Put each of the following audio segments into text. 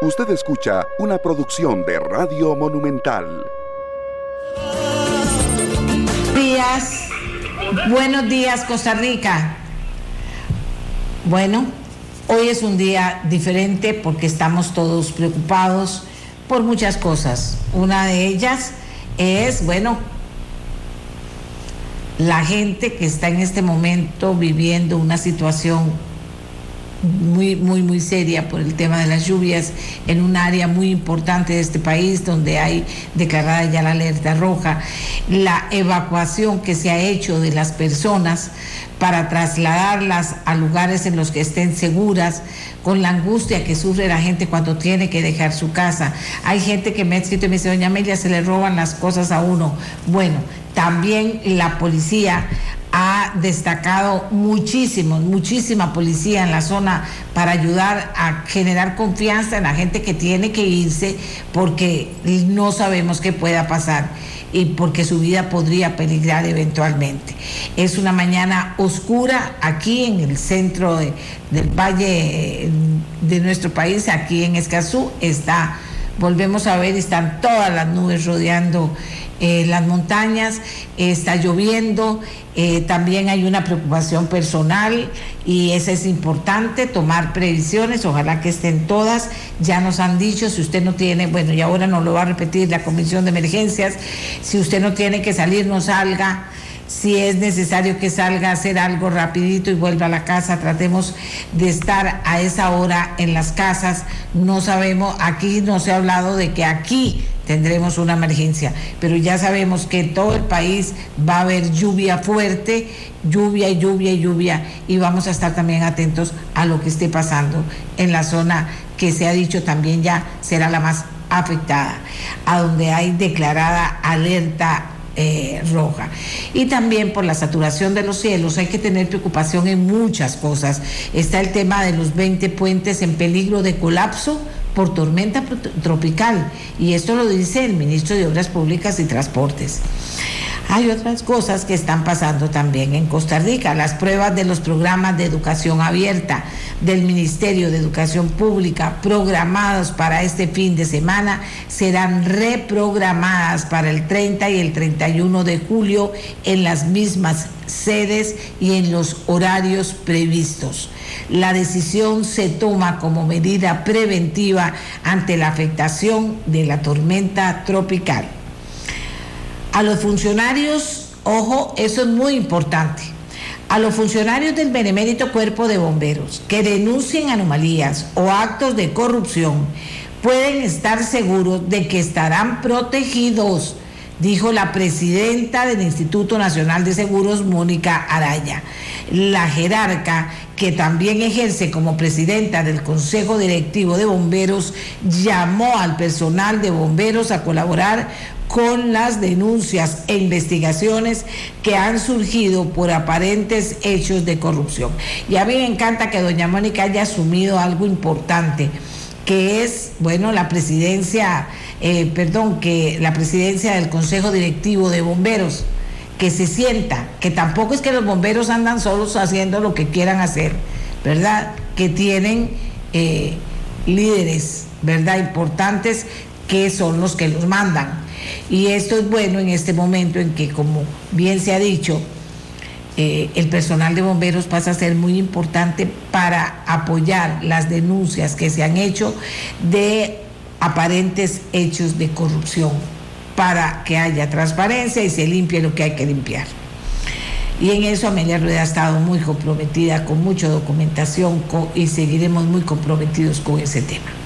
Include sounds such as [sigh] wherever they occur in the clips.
Usted escucha una producción de Radio Monumental. Días, buenos días Costa Rica. Bueno, hoy es un día diferente porque estamos todos preocupados por muchas cosas. Una de ellas es, bueno, la gente que está en este momento viviendo una situación muy, muy, muy seria por el tema de las lluvias en un área muy importante de este país donde hay declarada ya la alerta roja, la evacuación que se ha hecho de las personas para trasladarlas a lugares en los que estén seguras, con la angustia que sufre la gente cuando tiene que dejar su casa. Hay gente que me ha escrito y me dice, doña Amelia, se le roban las cosas a uno. Bueno, también la policía ha destacado muchísimo, muchísima policía en la zona para ayudar a generar confianza en la gente que tiene que irse porque no sabemos qué pueda pasar y porque su vida podría peligrar eventualmente. Es una mañana oscura aquí en el centro del valle de nuestro país, aquí en Escazú, está, volvemos a ver, están todas las nubes rodeando eh, las montañas, está lloviendo, eh, también hay una preocupación personal y eso es importante, tomar previsiones, ojalá que estén todas, ya nos han dicho, si usted no tiene, bueno, y ahora no lo va a repetir la Comisión de Emergencias, si usted no tiene que salir, no salga si es necesario que salga a hacer algo rapidito y vuelva a la casa, tratemos de estar a esa hora en las casas. No sabemos, aquí no se ha hablado de que aquí tendremos una emergencia, pero ya sabemos que en todo el país va a haber lluvia fuerte, lluvia lluvia y lluvia, y vamos a estar también atentos a lo que esté pasando en la zona que se ha dicho también ya será la más afectada, a donde hay declarada alerta eh, roja. Y también por la saturación de los cielos hay que tener preocupación en muchas cosas. Está el tema de los 20 puentes en peligro de colapso por tormenta tropical. Y esto lo dice el ministro de Obras Públicas y Transportes. Hay otras cosas que están pasando también en Costa Rica. Las pruebas de los programas de educación abierta del Ministerio de Educación Pública programados para este fin de semana serán reprogramadas para el 30 y el 31 de julio en las mismas sedes y en los horarios previstos. La decisión se toma como medida preventiva ante la afectación de la tormenta tropical a los funcionarios, ojo, eso es muy importante, a los funcionarios del benemérito cuerpo de bomberos que denuncien anomalías o actos de corrupción pueden estar seguros de que estarán protegidos, dijo la presidenta del Instituto Nacional de Seguros, Mónica Araya. La jerarca, que también ejerce como presidenta del Consejo Directivo de Bomberos, llamó al personal de bomberos a colaborar con las denuncias e investigaciones que han surgido por aparentes hechos de corrupción. Y a mí me encanta que doña Mónica haya asumido algo importante, que es, bueno, la presidencia, eh, perdón, que la presidencia del Consejo Directivo de Bomberos, que se sienta, que tampoco es que los bomberos andan solos haciendo lo que quieran hacer, ¿verdad? Que tienen eh, líderes, ¿verdad? Importantes que son los que los mandan y esto es bueno en este momento en que, como bien se ha dicho, eh, el personal de bomberos pasa a ser muy importante para apoyar las denuncias que se han hecho de aparentes hechos de corrupción, para que haya transparencia y se limpie lo que hay que limpiar. Y en eso Amelia Rueda ha estado muy comprometida con mucha documentación y seguiremos muy comprometidos con ese tema.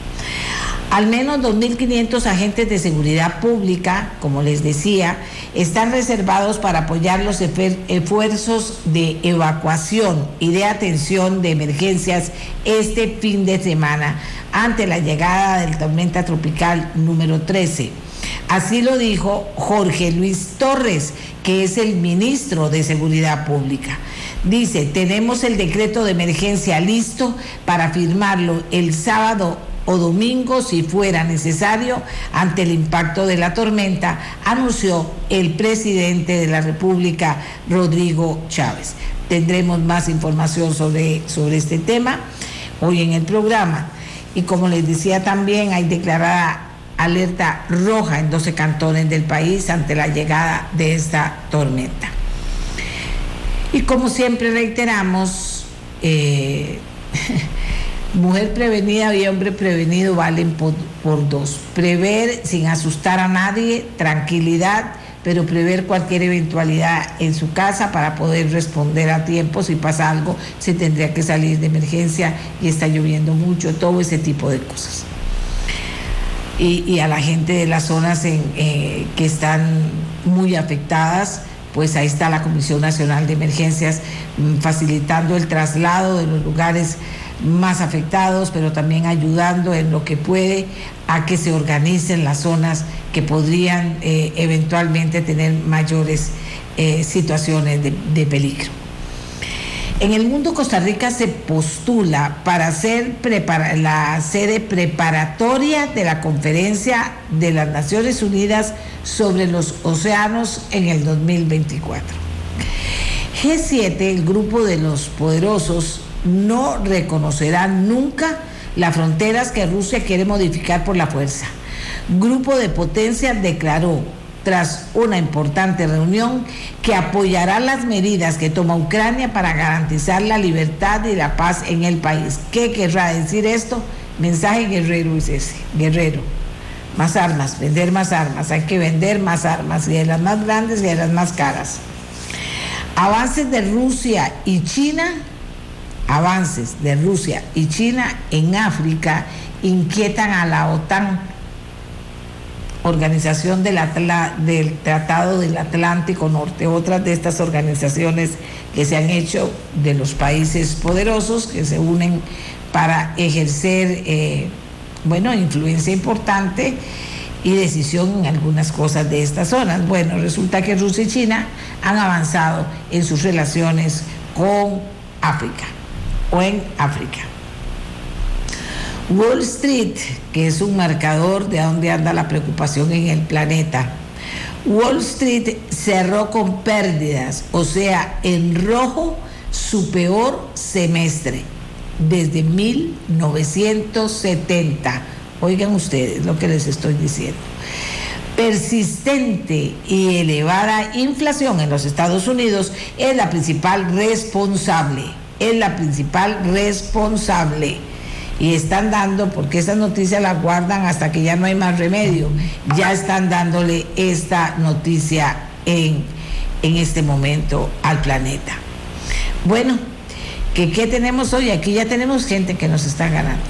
Al menos 2.500 agentes de seguridad pública, como les decía, están reservados para apoyar los esfuerzos de evacuación y de atención de emergencias este fin de semana ante la llegada del tormenta tropical número 13. Así lo dijo Jorge Luis Torres, que es el ministro de Seguridad Pública. Dice, tenemos el decreto de emergencia listo para firmarlo el sábado o domingo si fuera necesario ante el impacto de la tormenta, anunció el presidente de la República, Rodrigo Chávez. Tendremos más información sobre, sobre este tema hoy en el programa. y como les decía también hay declarada alerta roja en 12 cantones del país ante la llegada de esta tormenta. Y como siempre reiteramos, eh, [laughs] mujer prevenida y hombre prevenido valen por, dos. Prever sin asustar a nadie, tranquilidad pero prever cualquier eventualidad en su casa para poder responder a tiempo. Si pasa algo, se tendría que salir de emergencia y está lloviendo mucho, todo ese tipo de cosas. Y, a la gente de las zonas eh, que están muy afectadas, pues ahí está la Comisión Nacional de Emergencias mm, facilitando el traslado de los lugares más afectados, pero también ayudando en lo que puede a que se organicen las zonas que podrían eh, eventualmente tener mayores eh, situaciones de, peligro. En el mundo Costa Rica se postula para ser la sede preparatoria de la conferencia de las Naciones Unidas sobre los océanos en el 2024. G7, el grupo de los poderosos, no reconocerán nunca las fronteras que Rusia quiere modificar por la fuerza. Grupo de Potencia declaró tras una importante reunión que apoyará las medidas que toma Ucrania para garantizar la libertad y la paz en el país. ¿Qué querrá decir esto? Mensaje guerrero es ese, guerrero. Más armas, vender más armas, hay que vender más armas y de las más grandes y de las más caras. Avances de Rusia y China avances de Rusia y China en África inquietan a la OTAN, Organización del, Tratado del Atlántico Norte, otras de estas organizaciones que se han hecho de los países poderosos que se unen para ejercer, eh, bueno, influencia importante y decisión en algunas cosas de estas zonas. Bueno, resulta que Rusia y China han avanzado en sus relaciones con África o en África. Wall Street, que es un marcador de dónde anda la preocupación en el planeta. Wall Street cerró con pérdidas, o sea, en rojo su peor semestre desde 1970. Oigan ustedes lo que les estoy diciendo. Persistente y elevada inflación en los Estados Unidos es la principal responsable es la principal responsable. Y están dando, porque esa noticia la guardan hasta que ya no hay más remedio, ya están dándole esta noticia en, en este momento al planeta. Bueno, ¿qué, ¿qué tenemos hoy? Aquí ya tenemos gente que nos está ganando.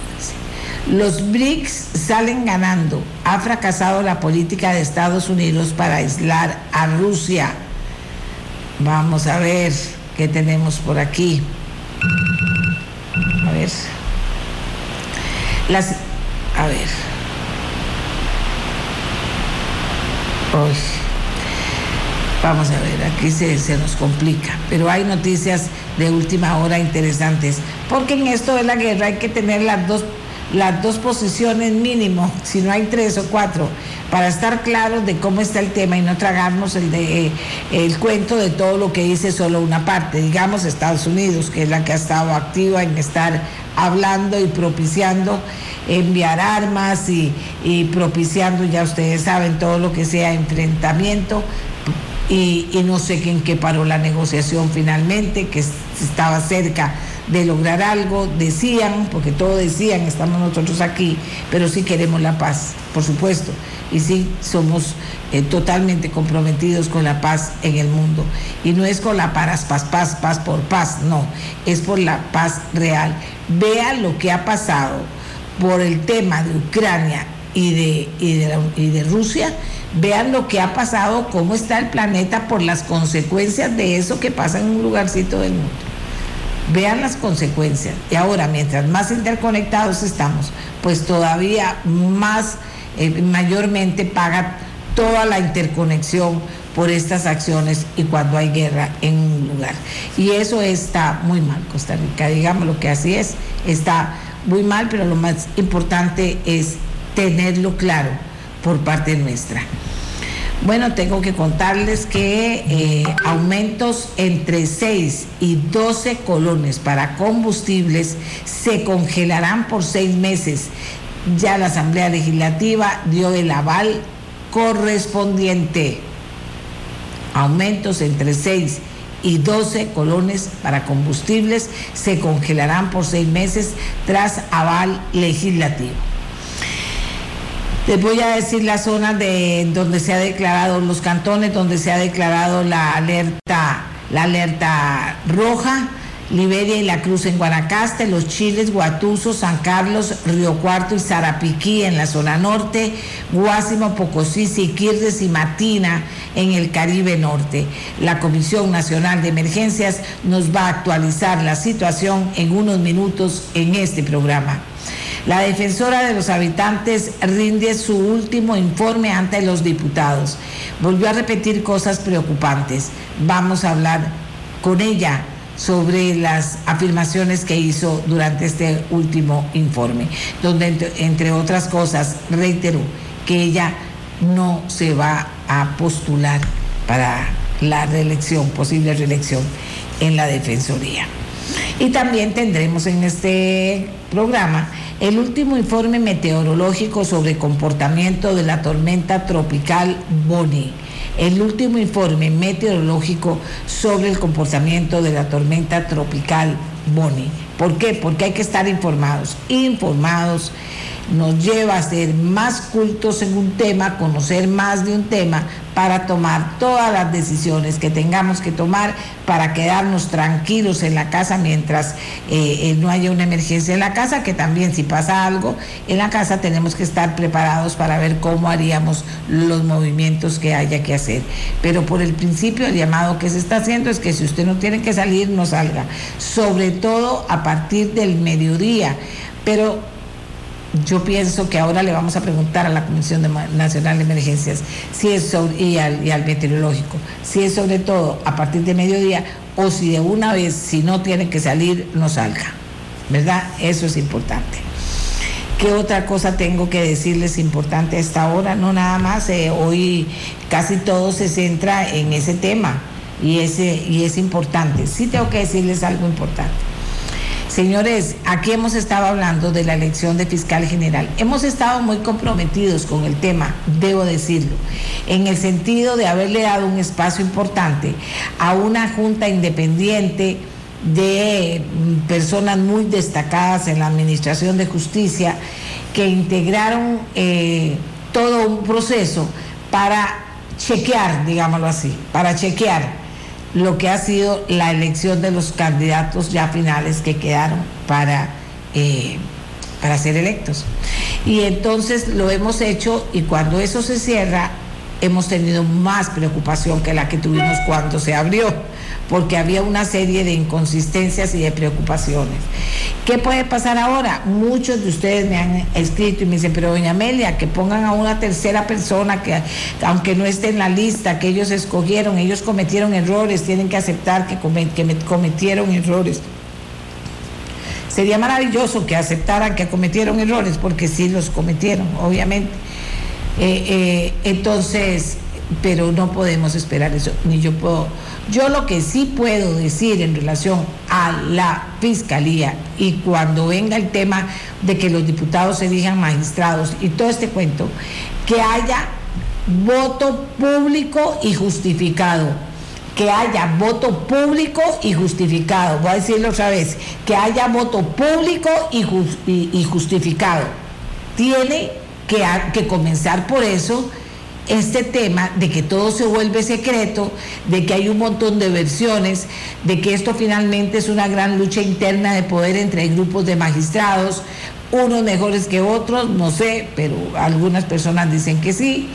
Los BRICS salen ganando. Ha fracasado la política de Estados Unidos para aislar a Rusia. Vamos a ver qué tenemos por aquí. A ver. Las. A ver. Hoy. Vamos a ver, aquí se, se, nos complica, pero hay noticias de última hora interesantes, porque en esto de la guerra hay que tener las dos, las dos posiciones mínimo, si no hay tres o cuatro, para estar claros de cómo está el tema y no tragarnos el, de, el cuento de todo lo que dice solo una parte, digamos Estados Unidos, que es la que ha estado activa en estar hablando y propiciando enviar armas y, propiciando, ya ustedes saben, todo lo que sea enfrentamiento. Y, y no sé en qué paró la negociación finalmente, que estaba cerca de lograr algo, decían, porque todos decían, estamos nosotros aquí, pero sí queremos la paz, por supuesto, y sí somos eh, totalmente comprometidos con la paz en el mundo. Y no es con la paz, paz, paz, paz por paz, no, es por la paz real. Vean lo que ha pasado por el tema de Ucrania y de, y de, y de Rusia, vean lo que ha pasado, cómo está el planeta por las consecuencias de eso que pasa en un lugarcito del mundo. Vean las consecuencias. Y ahora, mientras más interconectados estamos, pues todavía más, eh, mayormente paga toda la interconexión por estas acciones y cuando hay guerra en un lugar. Y eso está muy mal, Costa Rica, digamos lo que así es, está muy mal, pero lo más importante es tenerlo claro por parte nuestra. Bueno, tengo que contarles que eh, aumentos entre 6 y 12 colones para combustibles se congelarán por seis meses. Ya la Asamblea Legislativa dio el aval correspondiente. Aumentos entre 6 y 12 colones para combustibles se congelarán por seis meses tras aval legislativo. Les voy a decir las zonas de donde se ha declarado, los cantones donde se ha declarado la alerta, la alerta roja. Liberia y La Cruz en Guanacaste, Los Chiles, Guatuso, San Carlos, Río Cuarto y Zarapiquí en la zona norte, Guásimo, Pocosí, Siquirres y Matina en el Caribe Norte. La Comisión Nacional de Emergencias nos va a actualizar la situación en unos minutos en este programa. La defensora de los habitantes rinde su último informe ante los diputados. Volvió a repetir cosas preocupantes. Vamos a hablar con ella sobre las afirmaciones que hizo durante este último informe, donde entre, otras cosas reiteró que ella no se va a postular para la reelección, posible reelección en la Defensoría. Y también tendremos en este programa el último informe meteorológico sobre comportamiento de la tormenta tropical Bonnie. El último informe meteorológico sobre el comportamiento de la tormenta tropical Bonnie. ¿Por qué? Porque hay que estar informados. Informados nos lleva a ser más cultos en un tema, conocer más de un tema, para tomar todas las decisiones que tengamos que tomar para quedarnos tranquilos en la casa mientras eh, eh, no haya una emergencia en la casa, que también si pasa algo en la casa tenemos que estar preparados para ver cómo haríamos los movimientos que haya que hacer. Pero por el principio el llamado que se está haciendo es que si usted no tiene que salir, no salga, sobre todo a partir del mediodía. Pero yo pienso que ahora le vamos a preguntar a la Comisión Nacional de Emergencias si es sobre, y, al, meteorológico, si es sobre todo a partir de mediodía o si de una vez, si no tiene que salir, no salga. ¿Verdad? Eso es importante. ¿Qué otra cosa tengo que decirles importante a esta hora? No nada más, eh, hoy casi todo se centra en ese tema y, ese, y es importante. Sí tengo que decirles algo importante. Señores, aquí hemos estado hablando de la elección de fiscal general. Hemos estado muy comprometidos con el tema, debo decirlo, en el sentido de haberle dado un espacio importante a una junta independiente de mm, personas muy destacadas en la Administración de Justicia que integraron eh, todo un proceso para chequear, digámoslo así, para chequear lo que ha sido la elección de los candidatos ya finales que quedaron para, eh, para ser electos. Y entonces lo hemos hecho y cuando eso se cierra, hemos tenido más preocupación que la que tuvimos cuando se abrió porque había una serie de inconsistencias y de preocupaciones. ¿Qué puede pasar ahora? Muchos de ustedes me han escrito y me dicen, pero doña Amelia, que pongan a una tercera persona que aunque no esté en la lista, que ellos escogieron, ellos cometieron errores, tienen que aceptar que, cometieron errores. Sería maravilloso que aceptaran que cometieron errores, porque sí los cometieron, obviamente. Eh, eh, entonces, pero no podemos esperar eso, ni yo puedo. Yo lo que sí puedo decir en relación a la fiscalía y cuando venga el tema de que los diputados se digan magistrados y todo este cuento, que haya voto público y justificado. Que haya voto público y justificado. Voy a decirlo otra vez. Que haya voto público y, justificado. Tiene que comenzar por eso este tema de que todo se vuelve secreto, de que hay un montón de versiones, de que esto finalmente es una gran lucha interna de poder entre grupos de magistrados, unos mejores que otros, no sé, pero algunas personas dicen que sí.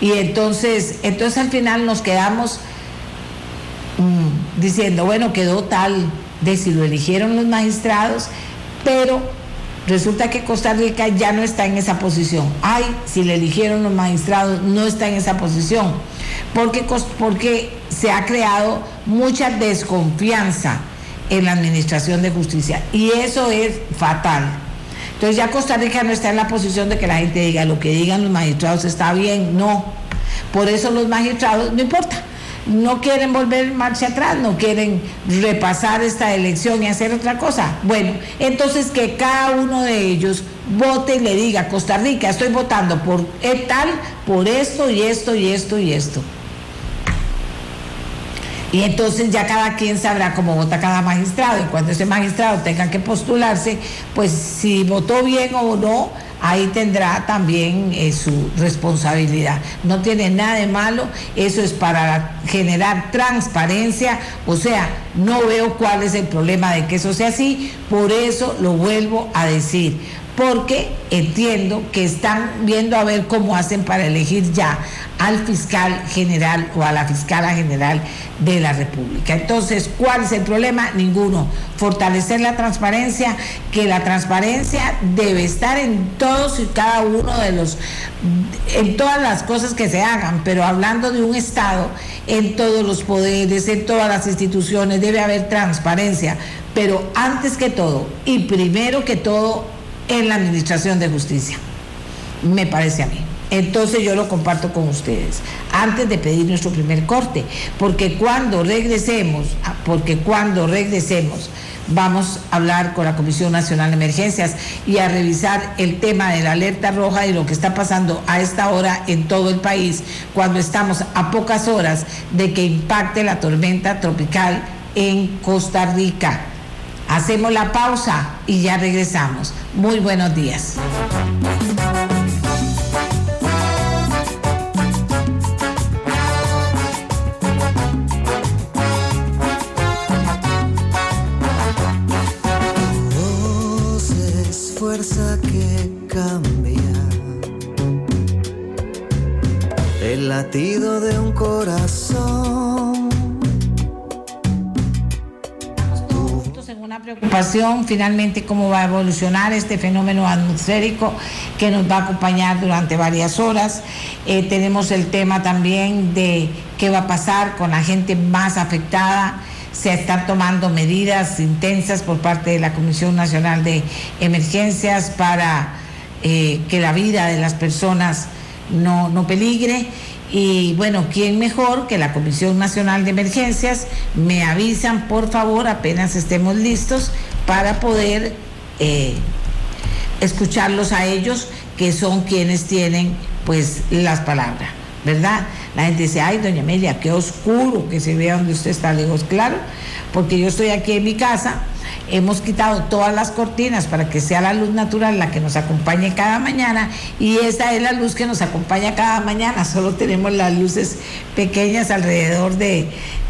Y entonces, entonces al final nos quedamos mm, diciendo, bueno, quedó tal de si lo eligieron los magistrados, pero Resulta que Costa Rica ya no está en esa posición. Ay, si le eligieron los magistrados, no está en esa posición. Porque, porque se ha creado mucha desconfianza en la administración de justicia. Y eso es fatal. Entonces ya Costa Rica no está en la posición de que la gente diga lo que digan los magistrados está bien. No. Por eso los magistrados, no importa, no quieren volver marcha atrás, no quieren repasar esta elección y hacer otra cosa. Bueno, entonces que cada uno de ellos vote y le diga, Costa Rica, estoy votando por tal, por esto y esto y esto y esto. Y entonces ya cada quien sabrá cómo vota cada magistrado. Y cuando ese magistrado tenga que postularse, pues si votó bien o no, ahí tendrá también eh, su responsabilidad. No tiene nada de malo, eso es para generar transparencia, o sea, no veo cuál es el problema de que eso sea así, por eso lo vuelvo a decir porque entiendo que están viendo a ver cómo hacen para elegir ya al fiscal general o a la fiscala general de la República. Entonces, ¿cuál es el problema? Ninguno. Fortalecer la transparencia, que la transparencia debe estar en todos y cada uno de los, en todas las cosas que se hagan, pero hablando de un Estado, en todos los poderes, en todas las instituciones, debe haber transparencia. Pero antes que todo, y primero que todo, en la Administración de Justicia, me parece a mí. Entonces yo lo comparto con ustedes, antes de pedir nuestro primer corte, porque cuando regresemos, ah, porque cuando regresemos, vamos a hablar con la Comisión Nacional de Emergencias y a revisar el tema de la alerta roja y lo que está pasando a esta hora en todo el país, cuando estamos a pocas horas de que impacte la tormenta tropical en Costa Rica. Hacemos la pausa y ya regresamos. Muy buenos días. fuerza que cambia el latido de un corazón preocupación finalmente cómo va a evolucionar este fenómeno atmosférico que nos va a acompañar durante varias horas. Eh, tenemos el tema también de qué va a pasar con la gente más afectada. Se están tomando medidas intensas por parte de la Comisión Nacional de Emergencias para eh, que la vida de las personas no, no peligre y bueno, ¿quién mejor que la Comisión Nacional de Emergencias? Me avisan, por favor, apenas estemos listos para poder eh, escucharlos a ellos, que son quienes tienen pues las palabras, ¿verdad? La gente dice, ay, doña Amelia, qué oscuro que se vea donde usted está. lejos, claro, porque yo estoy aquí en mi casa hemos quitado todas las cortinas para que sea la luz natural la que nos acompañe cada mañana y esa es la luz que nos acompaña cada mañana. Solo tenemos las luces pequeñas alrededor de,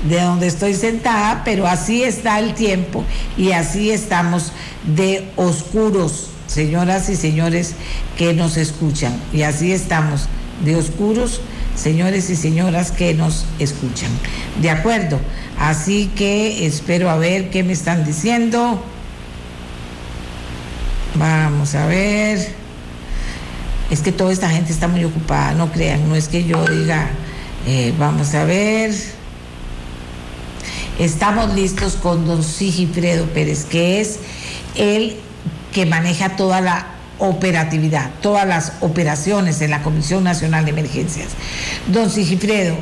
de donde estoy sentada, pero así está el tiempo y así estamos de oscuros, señoras y señores que nos escuchan. Y así estamos de oscuros, señores y señoras que nos escuchan. De acuerdo. Así que espero a ver qué me están diciendo. Vamos a ver. Es que toda esta gente está muy ocupada, no crean, no es que yo diga, eh, vamos a ver. Estamos listos con don Sigifredo Pérez, que es el que maneja toda la operatividad, todas las operaciones en la Comisión Nacional de Emergencias. Don Sigifredo,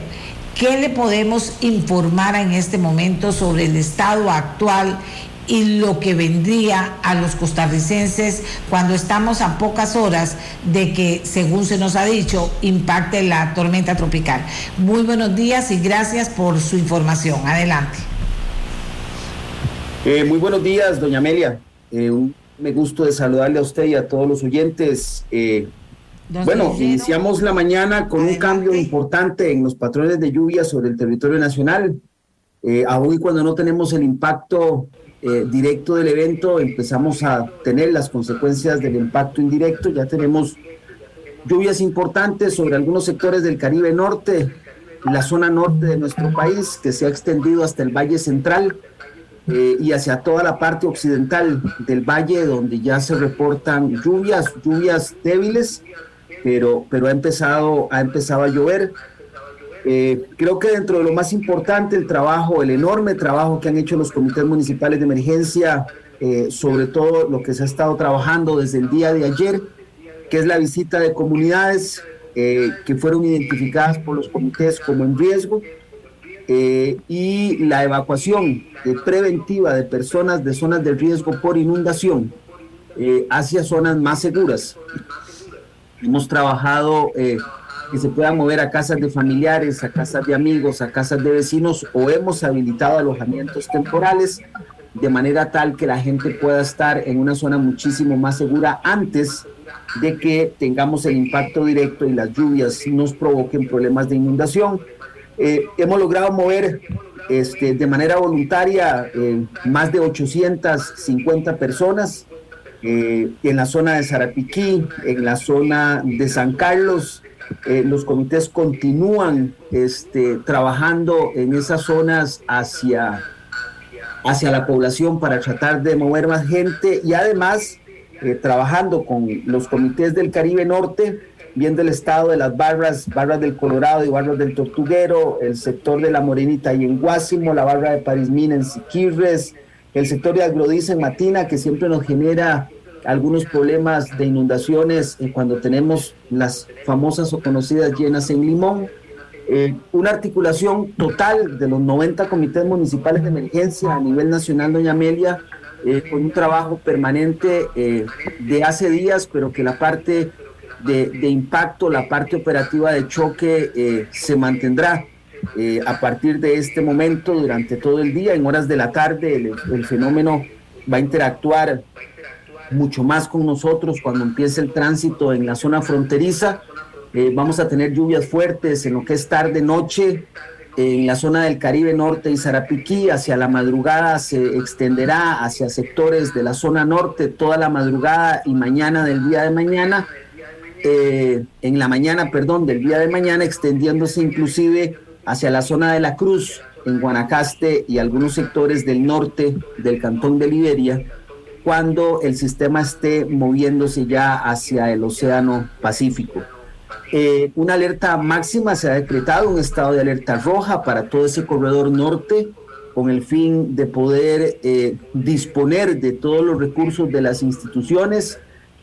¿Qué le podemos informar en este momento sobre el estado actual y lo que vendría a los costarricenses cuando estamos a pocas horas de que, según se nos ha dicho, impacte la tormenta tropical? Muy buenos días y gracias por su información. Adelante. Eh, muy buenos días, doña Amelia. Eh, me gusto de saludarle a usted y a todos los oyentes. Eh, bueno, iniciamos la mañana con un cambio importante en los patrones de lluvia sobre el territorio nacional. Eh, aún y cuando no tenemos el impacto eh, directo del evento, empezamos a tener las consecuencias del impacto indirecto. Ya tenemos lluvias importantes sobre algunos sectores del Caribe Norte, la zona norte de nuestro país, que se ha extendido hasta el Valle Central eh, y hacia toda la parte occidental del valle, donde ya se reportan lluvias, lluvias débiles pero, pero ha, empezado, ha empezado a llover. Eh, creo que dentro de lo más importante, el trabajo, el enorme trabajo que han hecho los comités municipales de emergencia, eh, sobre todo lo que se ha estado trabajando desde el día de ayer, que es la visita de comunidades, eh, que fueron identificadas por los comités como en riesgo eh, y la evacuación preventiva de personas de zonas de riesgo por inundación hacia zonas más seguras. Hemos trabajado que se puedan mover a casas de familiares, a casas de amigos, a casas de vecinos o hemos habilitado alojamientos temporales de manera tal que la gente pueda estar en una zona muchísimo más segura antes de que tengamos el impacto directo y las lluvias nos provoquen problemas de inundación. Eh, hemos logrado mover este, de manera voluntaria eh, más de 850 personas eh, en la zona de Sarapiquí, en la zona de San Carlos. los comités continúan este, trabajando en esas zonas hacia hacia la población para tratar de mover más gente y además trabajando con los comités del Caribe Norte, viendo el estado de las barras, barras del Colorado y barras del Tortuguero, el sector de la Morenita y en Guásimo, la barra de Parismina en Siquirres, el sector de Agrodiza en Matina, que siempre nos genera algunos problemas de inundaciones eh, cuando tenemos las famosas o conocidas llenas en Limón. Eh, una articulación total de los 90 comités municipales de emergencia a nivel nacional, doña Amelia, eh, con un trabajo permanente eh, de hace días, pero que la parte de, impacto, la parte operativa de choque se mantendrá a partir de este momento durante todo el día. En horas de la tarde el fenómeno va a interactuar mucho más con nosotros cuando empiece el tránsito en la zona fronteriza eh, vamos a tener lluvias fuertes en lo que es tarde, noche, en la zona del Caribe Norte y Zarapiquí. Hacia la madrugada se extenderá hacia sectores de la zona norte toda la madrugada y mañana del día de mañana. Eh, en la mañana, perdón, del día de mañana, extendiéndose inclusive hacia la zona de la Cruz, en Guanacaste y algunos sectores del norte del cantón de Liberia, cuando el sistema esté moviéndose ya hacia el Océano Pacífico. Eh, una alerta máxima se ha decretado, un estado de alerta roja para todo ese corredor norte, con el fin de poder eh, disponer de todos los recursos de las instituciones.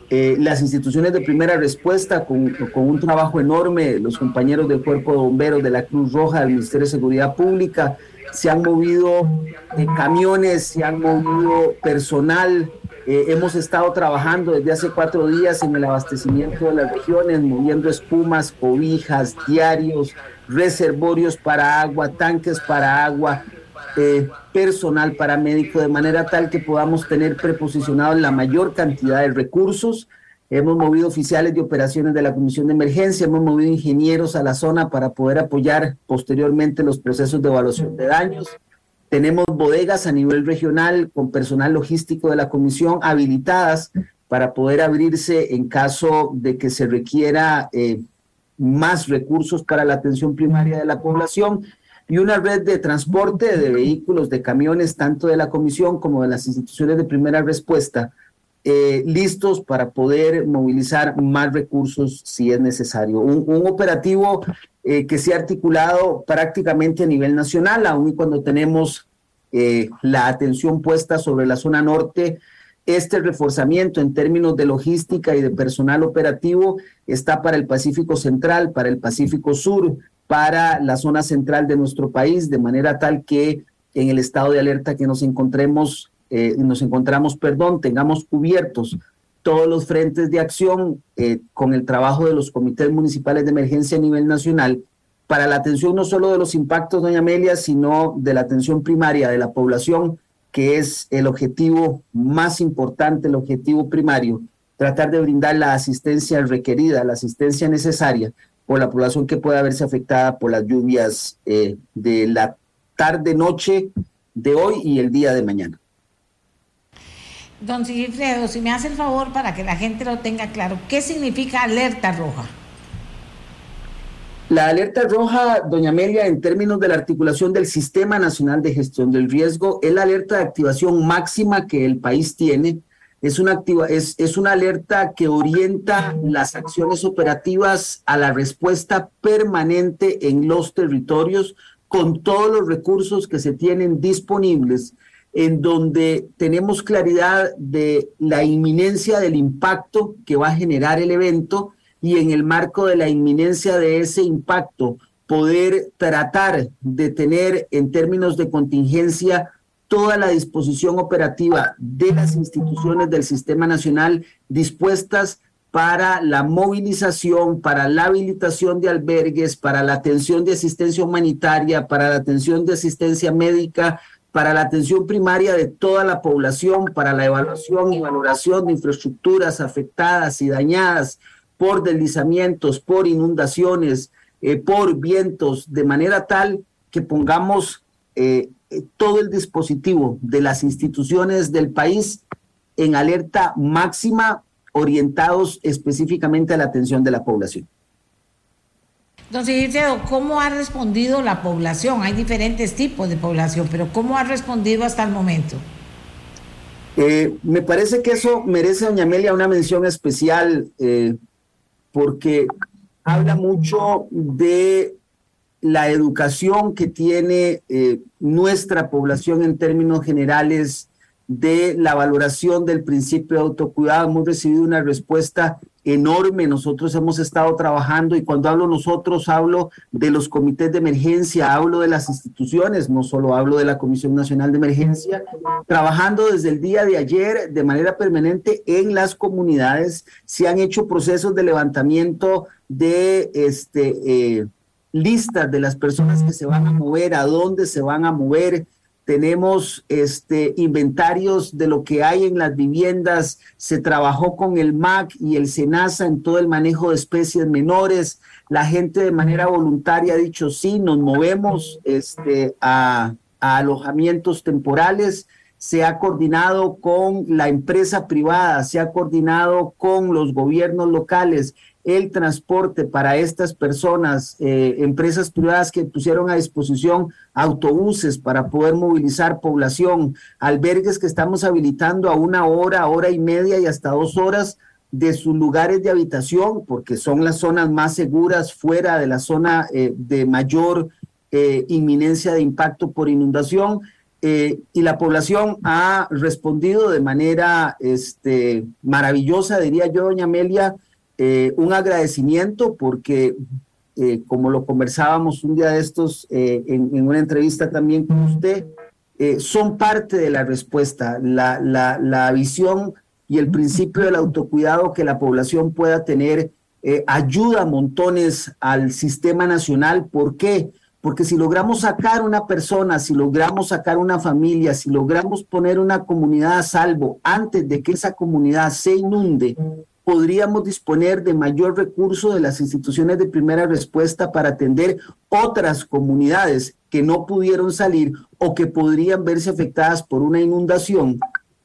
Eh, las instituciones de primera respuesta, con, un trabajo enorme, los compañeros del Cuerpo de Bomberos, de la Cruz Roja, del Ministerio de Seguridad Pública, se han movido camiones, se han movido personal, eh, hemos estado trabajando desde hace cuatro días en el abastecimiento de las regiones, moviendo espumas, cobijas, diarios, reservorios para agua, tanques para agua, eh, personal paramédico, de manera tal que podamos tener preposicionado la mayor cantidad de recursos. Hemos movido oficiales de operaciones de la Comisión de Emergencia, hemos movido ingenieros a la zona para poder apoyar posteriormente los procesos de evaluación de daños. Tenemos bodegas a nivel regional con personal logístico de la comisión habilitadas para poder abrirse en caso de que se requiera eh, más recursos para la atención primaria de la población y una red de transporte de vehículos, de camiones, tanto de la comisión como de las instituciones de primera respuesta, eh, listos para poder movilizar más recursos si es necesario. Un, operativo eh, que se ha articulado prácticamente a nivel nacional, aun cuando tenemos eh, la atención puesta sobre la zona norte. Este reforzamiento en términos de logística y de personal operativo está para el Pacífico Central, para el Pacífico Sur, para la zona central de nuestro país, de manera tal que en el estado de alerta que nos encontremos, eh, nos encontramos, perdón, tengamos cubiertos todos los frentes de acción eh, con el trabajo de los comités municipales de emergencia a nivel nacional para la atención no solo de los impactos, doña Amelia, sino de la atención primaria de la población, que es el objetivo más importante, el objetivo primario, tratar de brindar la asistencia requerida, la asistencia necesaria por la población que pueda verse afectada por las lluvias eh, de la tarde-noche de hoy y el día de mañana. Don Sigifredo, si me hace el favor para que la gente lo tenga claro, ¿qué significa alerta roja? La alerta roja, doña Amelia, en términos de la articulación del Sistema Nacional de Gestión del Riesgo, es la alerta de activación máxima que el país tiene. Es una, activa, es, es una alerta que orienta las acciones operativas a la respuesta permanente en los territorios con todos los recursos que se tienen disponibles, en donde tenemos claridad de la inminencia del impacto que va a generar el evento y en el marco de la inminencia de ese impacto, poder tratar de tener en términos de contingencia toda la disposición operativa de las instituciones del Sistema Nacional dispuestas para la movilización, para la habilitación de albergues, para la atención de asistencia humanitaria, para la atención de asistencia médica, para la atención primaria de toda la población, para la evaluación y valoración de infraestructuras afectadas y dañadas por deslizamientos, por inundaciones, eh, por vientos, de manera tal que pongamos eh, todo el dispositivo de las instituciones del país en alerta máxima, orientados específicamente a la atención de la población. Entonces, ¿cómo ha respondido la población? Hay diferentes tipos de población, pero ¿cómo ha respondido hasta el momento? me parece que eso merece, doña Amelia, una mención especial, porque habla mucho de la educación que tiene eh, nuestra población en términos generales de la valoración del principio de autocuidado. Hemos recibido una respuesta enorme. Nosotros hemos estado trabajando y cuando hablo nosotros hablo de los comités de emergencia, hablo de las instituciones, no solo hablo de la Comisión Nacional de Emergencia, trabajando desde el día de ayer de manera permanente en las comunidades. Se han hecho procesos de levantamiento de este, eh, listas de las personas que se van a mover, a dónde se van a mover. Tenemos este, inventarios de lo que hay en las viviendas. Se trabajó con el MAC y el SENASA en todo el manejo de especies menores. La gente de manera voluntaria ha dicho sí, nos movemos este, a, a alojamientos temporales se ha coordinado con la empresa privada, se ha coordinado con los gobiernos locales el transporte para estas personas, eh, empresas privadas que pusieron a disposición autobuses para poder movilizar población, albergues que estamos habilitando a una hora, hora y media y hasta dos horas de sus lugares de habitación, porque son las zonas más seguras fuera de la zona eh, de mayor eh, inminencia de impacto por inundación. y la población ha respondido de manera este, maravillosa, diría yo, doña Amelia, eh, un agradecimiento porque, eh, como lo conversábamos un día de estos eh, en, una entrevista también con usted, son parte de la respuesta, la, la, la, visión y el principio del autocuidado que la población pueda tener ayuda montones al sistema nacional. ¿Por qué? Porque si logramos sacar una persona, si logramos sacar una familia, si logramos poner una comunidad a salvo antes de que esa comunidad se inunde, podríamos disponer de mayor recurso de las instituciones de primera respuesta para atender otras comunidades que no pudieron salir o que podrían verse afectadas por una inundación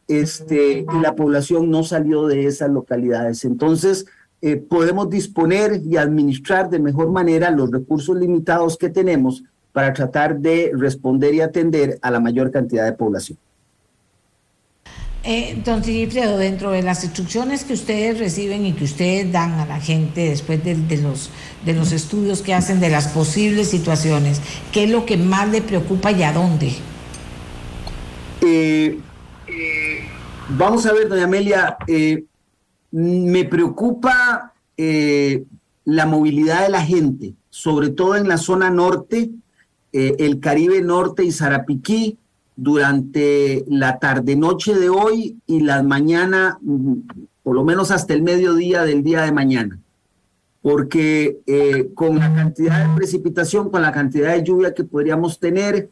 este, y la población no salió de esas localidades. Entonces, eh, podemos disponer y administrar de mejor manera los recursos limitados que tenemos para tratar de responder y atender a la mayor cantidad de población. Eh, don Sigifredo, dentro de las instrucciones que ustedes reciben y que ustedes dan a la gente después de, los, de los estudios que hacen de las posibles situaciones, ¿qué es lo que más le preocupa y a dónde? Eh, eh, vamos a ver, doña Amelia, me preocupa la movilidad de la gente, sobre todo en la zona norte, el Caribe Norte y Zarapiquí, durante la tarde-noche de hoy y la mañana, por lo menos hasta el mediodía del día de mañana. Porque eh, con la cantidad de precipitación, con la cantidad de lluvia que podríamos tener,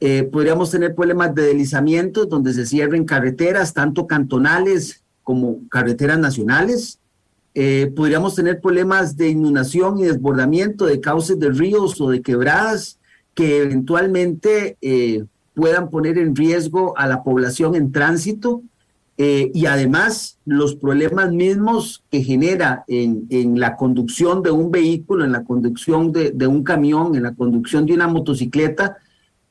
eh, podríamos tener problemas de deslizamiento donde se cierren carreteras, tanto cantonales como carreteras nacionales. Eh, podríamos tener problemas de inundación y desbordamiento de cauces de ríos o de quebradas que eventualmente puedan poner en riesgo a la población en tránsito eh, y además los problemas mismos que genera en, en, la conducción de un vehículo, en la conducción de, de un camión, en la conducción de una motocicleta,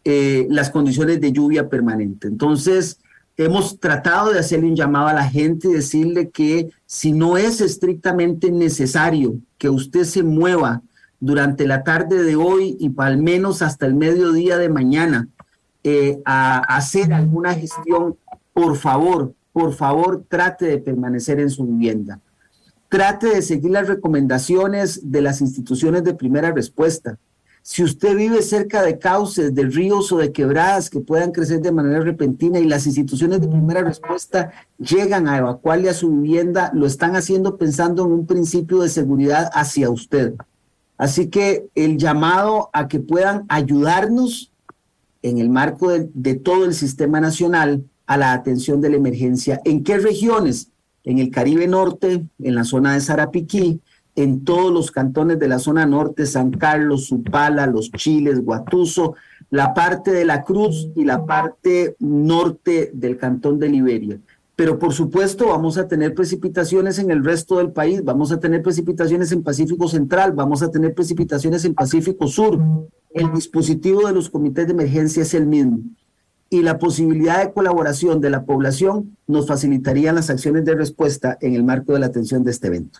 eh, las condiciones de lluvia permanente. Entonces, hemos tratado de hacerle un llamado a la gente y decirle que si no es estrictamente necesario que usted se mueva durante la tarde de hoy y al menos hasta el mediodía de mañana, eh, a, hacer alguna gestión, por favor, por favor, trate de permanecer en su vivienda. trate de seguir las recomendaciones de las instituciones de primera respuesta. Si usted vive cerca de cauces, de ríos o de quebradas que puedan crecer de manera repentina y las instituciones de primera respuesta llegan a evacuarle a su vivienda, lo están haciendo pensando en un principio de seguridad hacia usted. Así que el llamado a que puedan ayudarnos en el marco de, todo el sistema nacional a la atención de la emergencia. ¿En qué regiones? En el Caribe Norte, en la zona de Sarapiquí, en todos los cantones de la zona norte, San Carlos, Zupala, Los Chiles, Guatuso, la parte de la Cruz y la parte norte del cantón de Liberia. Pero por supuesto vamos a tener precipitaciones en el resto del país, vamos a tener precipitaciones en Pacífico Central, vamos a tener precipitaciones en Pacífico Sur. El dispositivo de los comités de emergencia es el mismo y la posibilidad de colaboración de la población nos facilitarían las acciones de respuesta en el marco de la atención de este evento.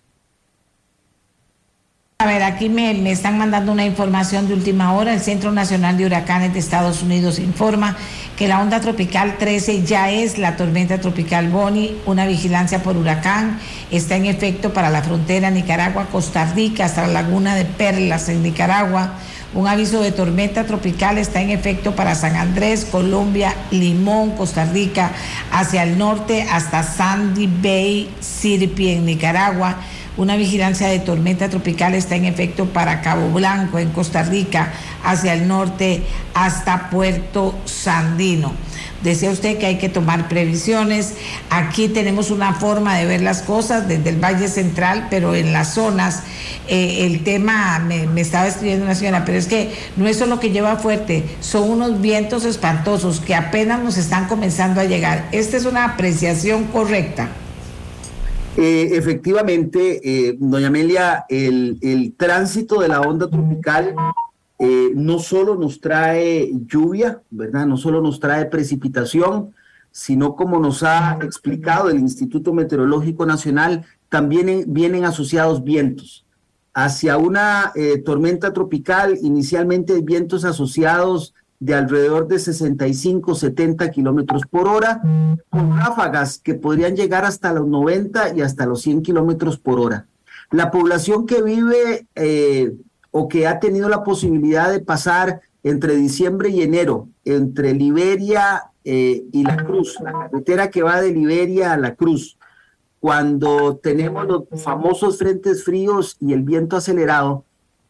A ver, aquí me, están mandando una información de última hora. El Centro Nacional de Huracanes de Estados Unidos informa que la onda tropical 13 ya es la tormenta tropical Bonnie. Una vigilancia por huracán está en efecto para la frontera Nicaragua-Costa Rica hasta la laguna de Perlas en Nicaragua. Un aviso de tormenta tropical está en efecto para San Andrés, Colombia, Limón, Costa Rica, hacia el norte hasta Sandy Bay, Sirpi en Nicaragua una vigilancia de tormenta tropical está en efecto para Cabo Blanco, en Costa Rica, hacia el norte hasta Puerto Sandino. Decía usted que hay que tomar previsiones. Aquí tenemos una forma de ver las cosas desde el Valle Central, pero en las zonas, eh, el tema, me, estaba escribiendo una señora, pero es que no es solo que lleva fuerte, son unos vientos espantosos que apenas nos están comenzando a llegar. Esta es una apreciación correcta. Eh, efectivamente, eh, doña Amelia, el, tránsito de la onda tropical eh, no solo nos trae lluvia, ¿verdad? No solo nos trae precipitación, sino como nos ha explicado el Instituto Meteorológico Nacional, también vienen asociados vientos. Hacia una tormenta tropical, inicialmente vientos asociados de alrededor de 65, 70 kilómetros por hora, con ráfagas que podrían llegar hasta los 90 y hasta los 100 kilómetros por hora. La población que vive eh, o que ha tenido la posibilidad de pasar entre diciembre y enero, entre Liberia eh, y La Cruz, la carretera que va de Liberia a La Cruz, cuando tenemos los famosos frentes fríos y el viento acelerado,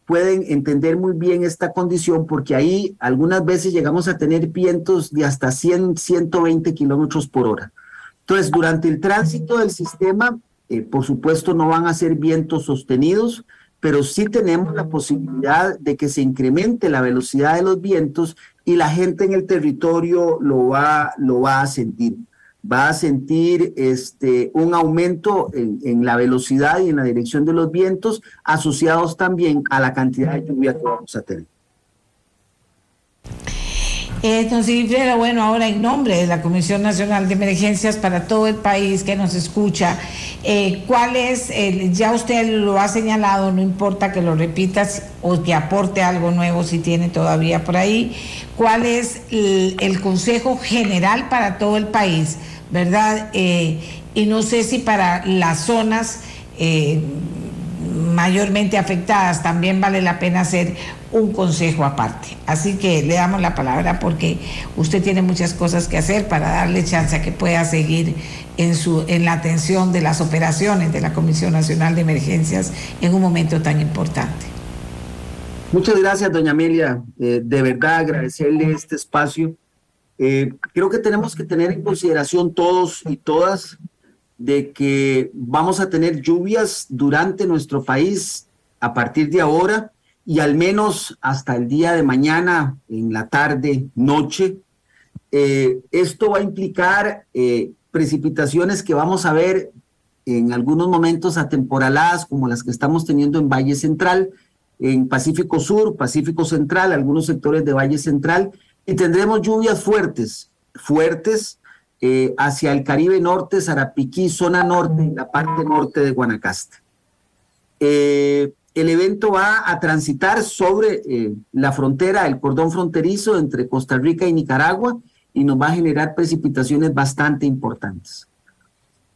pueden entender muy bien esta condición porque ahí algunas veces llegamos a tener vientos de hasta 100, 120 kilómetros por hora. Entonces, durante el tránsito del sistema, eh, por supuesto, no van a ser vientos sostenidos, pero sí tenemos la posibilidad de que se incremente la velocidad de los vientos y la gente en el territorio lo va, lo va a sentir va a sentir este, un aumento en, la velocidad y en la dirección de los vientos, asociados también a la cantidad de lluvia que vamos a tener. Entonces, bueno, ahora en nombre de la Comisión Nacional de Emergencias para todo el país que nos escucha, eh, ¿cuál es, ya usted lo ha señalado, no importa que lo repitas o que aporte algo nuevo si tiene todavía por ahí, cuál es el consejo general para todo el país? ¿verdad? Eh, y no sé si para las zonas eh, mayormente afectadas también vale la pena hacer un consejo aparte. Así que le damos la palabra porque usted tiene muchas cosas que hacer para darle chance a que pueda seguir en, su, en la atención de las operaciones de la Comisión Nacional de Emergencias en un momento tan importante. Muchas gracias, doña Amelia. Eh, de verdad agradecerle este espacio eh, creo que tenemos que tener en consideración todos y todas de que vamos a tener lluvias durante nuestro país a partir de ahora y al menos hasta el día de mañana, en la tarde, noche. Eh, esto va a implicar eh, precipitaciones que vamos a ver en algunos momentos atemporaladas, como las que estamos teniendo en Valle Central, en Pacífico Sur, Pacífico Central, algunos sectores de Valle Central, y tendremos lluvias fuertes, fuertes eh, hacia el Caribe Norte, Sarapiquí, zona norte, la parte norte de Guanacaste. Eh, el evento va a transitar sobre eh, la frontera, el cordón fronterizo entre Costa Rica y Nicaragua y nos va a generar precipitaciones bastante importantes.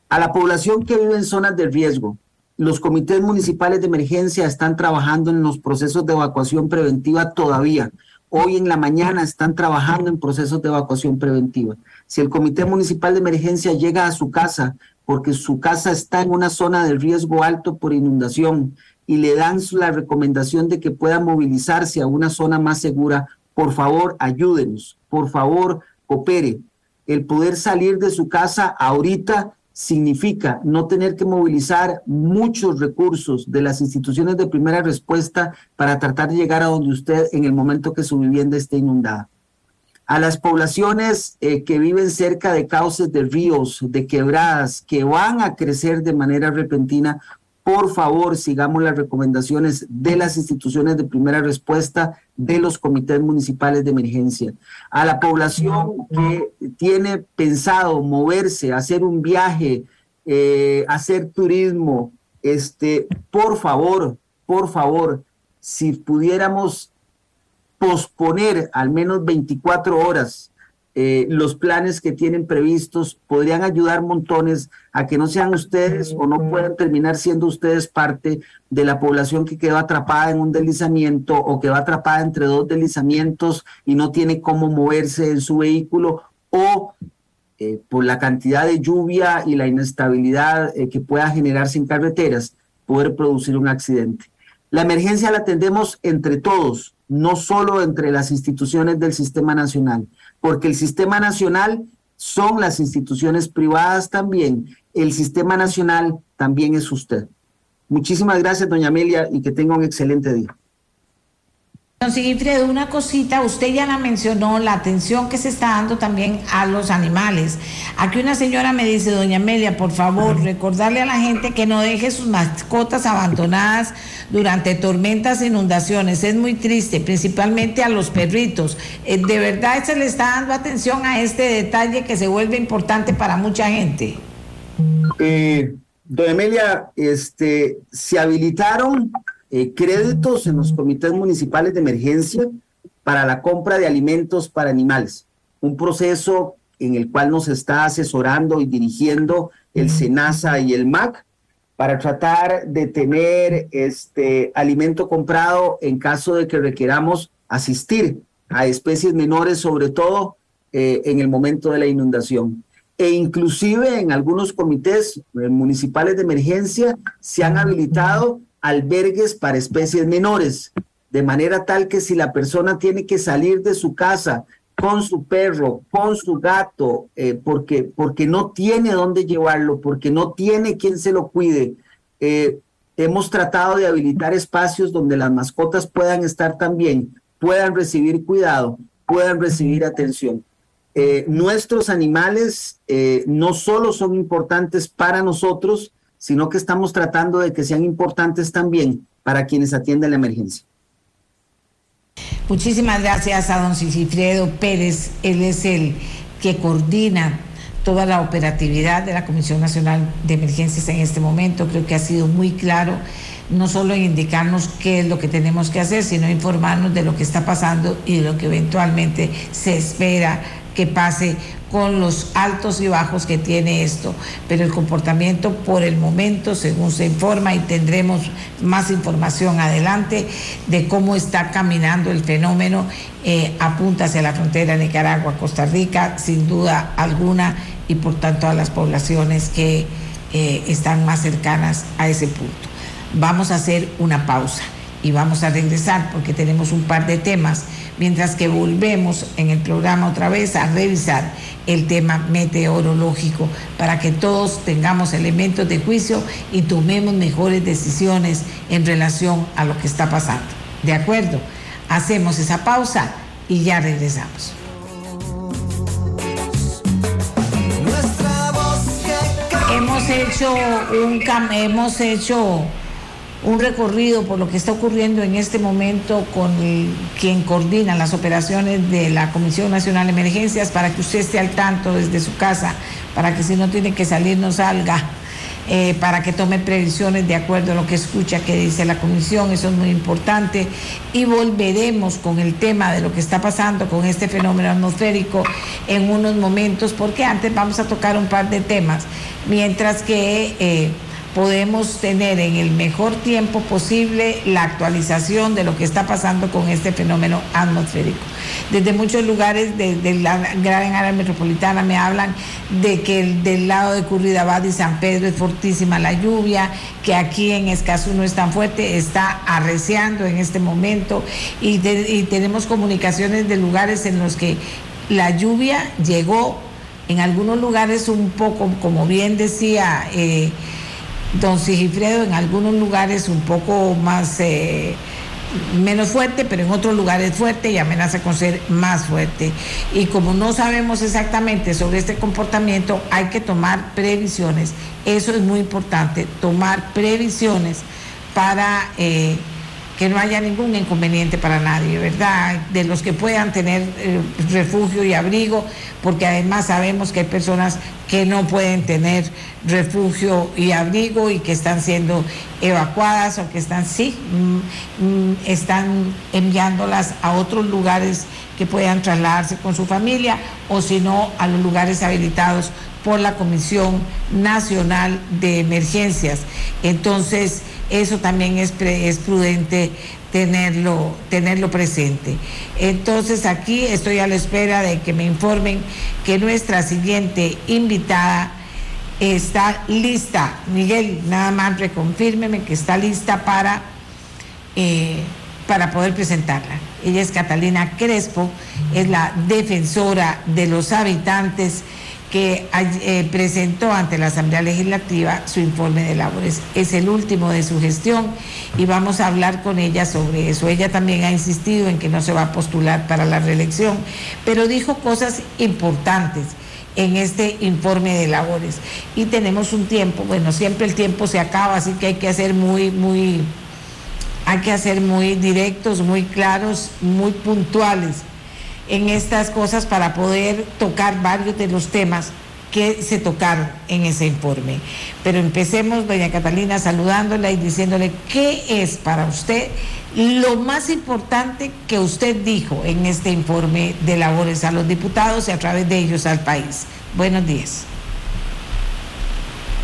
A la población que vive en zonas de riesgo, los comités municipales de emergencia están trabajando en los procesos de evacuación preventiva todavía. Hoy en la mañana están trabajando en procesos de evacuación preventiva. Si el comité municipal de emergencia llega a su casa porque su casa está en una zona de riesgo alto por inundación y le dan la recomendación de que pueda movilizarse a una zona más segura, por favor ayúdenos, por favor coopere. El poder salir de su casa ahorita significa no tener que movilizar muchos recursos de las instituciones de primera respuesta para tratar de llegar a donde usted en el momento que su vivienda esté inundada. A las poblaciones eh, que viven cerca de cauces de ríos, de quebradas, que van a crecer de manera repentina, por favor, sigamos las recomendaciones de las instituciones de primera respuesta, de los comités municipales de emergencia. A la población que tiene pensado moverse, hacer un viaje, eh, hacer turismo, este, por favor, por favor, si pudiéramos posponer al menos 24 horas eh, los planes que tienen previstos podrían ayudar montones a que no sean ustedes o no puedan terminar siendo ustedes parte de la población que quedó atrapada en un deslizamiento o que va atrapada entre dos deslizamientos y no tiene cómo moverse en su vehículo o eh, por la cantidad de lluvia y la inestabilidad eh, que pueda generarse en carreteras, poder producir un accidente. La emergencia la atendemos entre todos, no solo entre las instituciones del sistema nacional porque el sistema nacional son las instituciones privadas también. El sistema nacional también es usted. Muchísimas gracias, doña Amelia, y que tenga un excelente día. Don Sigifredo, una cosita, usted ya la mencionó, la atención que se está dando también a los animales. Aquí una señora me dice, doña Amelia, por favor, recordarle a la gente que no deje sus mascotas abandonadas durante tormentas e inundaciones. Es muy triste, principalmente a los perritos. Eh, de verdad se le está dando atención a este detalle que se vuelve importante para mucha gente. Eh, doña Amelia, este, se habilitaron eh, créditos en los comités municipales de emergencia para la compra de alimentos para animales. Un proceso en el cual nos está asesorando y dirigiendo el SENASA y el MAC para tratar de tener este alimento comprado en caso de que requeramos asistir a especies menores, sobre todo eh, en el momento de la inundación. E inclusive en algunos comités eh, municipales de emergencia se han habilitado albergues para especies menores, de manera tal que si la persona tiene que salir de su casa con su perro, con su gato, eh, porque, porque no tiene dónde llevarlo, porque no tiene quien se lo cuide, eh, hemos tratado de habilitar espacios donde las mascotas puedan estar también, puedan recibir cuidado, puedan recibir atención. Eh, nuestros animales no solo son importantes para nosotros, sino que estamos tratando de que sean importantes también para quienes atienden la emergencia. Muchísimas gracias a don Cicifredo Pérez. Él es el que coordina toda la operatividad de la Comisión Nacional de Emergencias en este momento. Creo que ha sido muy claro, no solo en indicarnos qué es lo que tenemos que hacer, sino informarnos de lo que está pasando y de lo que eventualmente se espera que pase con los altos y bajos que tiene esto, pero el comportamiento por el momento, según se informa, y tendremos más información adelante de cómo está caminando el fenómeno, eh, apunta hacia la frontera Nicaragua, Costa Rica, sin duda alguna, y por tanto a las poblaciones que eh, están más cercanas a ese punto. Vamos a hacer una pausa y vamos a regresar porque tenemos un par de temas mientras que volvemos en el programa otra vez a revisar el tema meteorológico para que todos tengamos elementos de juicio y tomemos mejores decisiones en relación a lo que está pasando. ¿De acuerdo? Hacemos esa pausa y ya regresamos. Hemos hecho un hemos hecho un recorrido por lo que está ocurriendo en este momento con quien coordina las operaciones de la Comisión Nacional de Emergencias para que usted esté al tanto desde su casa, para que si no tiene que salir no salga, eh, para que tome previsiones de acuerdo a lo que escucha que dice la Comisión, eso es muy importante. Y volveremos con el tema de lo que está pasando con este fenómeno atmosférico en unos momentos, porque antes vamos a tocar un par de temas, mientras que... Eh, podemos tener en el mejor tiempo posible la actualización de lo que está pasando con este fenómeno atmosférico. Desde muchos lugares de, la gran área metropolitana me hablan de que del lado de Curridabad y San Pedro es fortísima la lluvia, que aquí en Escazú no es tan fuerte, está arreciando en este momento y, tenemos comunicaciones de lugares en los que la lluvia llegó en algunos lugares un poco, como bien decía eh, don Sigifredo, en algunos lugares un poco más... Eh, menos fuerte, pero en otros lugares fuerte y amenaza con ser más fuerte. Y como no sabemos exactamente sobre este comportamiento, hay que tomar previsiones. Eso es muy importante, tomar previsiones para eh, que no haya ningún inconveniente para nadie, ¿verdad? De los que puedan tener eh, refugio y abrigo, porque además sabemos que hay personas que no pueden tener refugio y abrigo y que están siendo evacuadas o que están, sí, mm, mm, están enviándolas a otros lugares que puedan trasladarse con su familia o si no a los lugares habilitados por la Comisión Nacional de Emergencias. Entonces, eso también es, es prudente tenerlo, tenerlo presente. Entonces aquí estoy a la espera de que me informen que nuestra siguiente invitada está lista. Miguel, nada más reconfírmeme que está lista para, eh, para poder presentarla. Ella es Catalina Crespo, es la defensora de los habitantes que eh, presentó ante la Asamblea Legislativa su informe de labores. Es el último de su gestión y vamos a hablar con ella sobre eso. Ella también ha insistido en que no se va a postular para la reelección, pero dijo cosas importantes en este informe de labores. Y tenemos un tiempo, bueno, siempre el tiempo se acaba, así que hay que hacer muy, muy, hay que hacer muy directos, muy claros, muy puntuales en estas cosas para poder tocar varios de los temas que se tocaron en ese informe. Pero empecemos, doña Catalina, saludándola y diciéndole qué es para usted lo más importante que usted dijo en este informe de labores a los diputados y a través de ellos al país. Buenos días.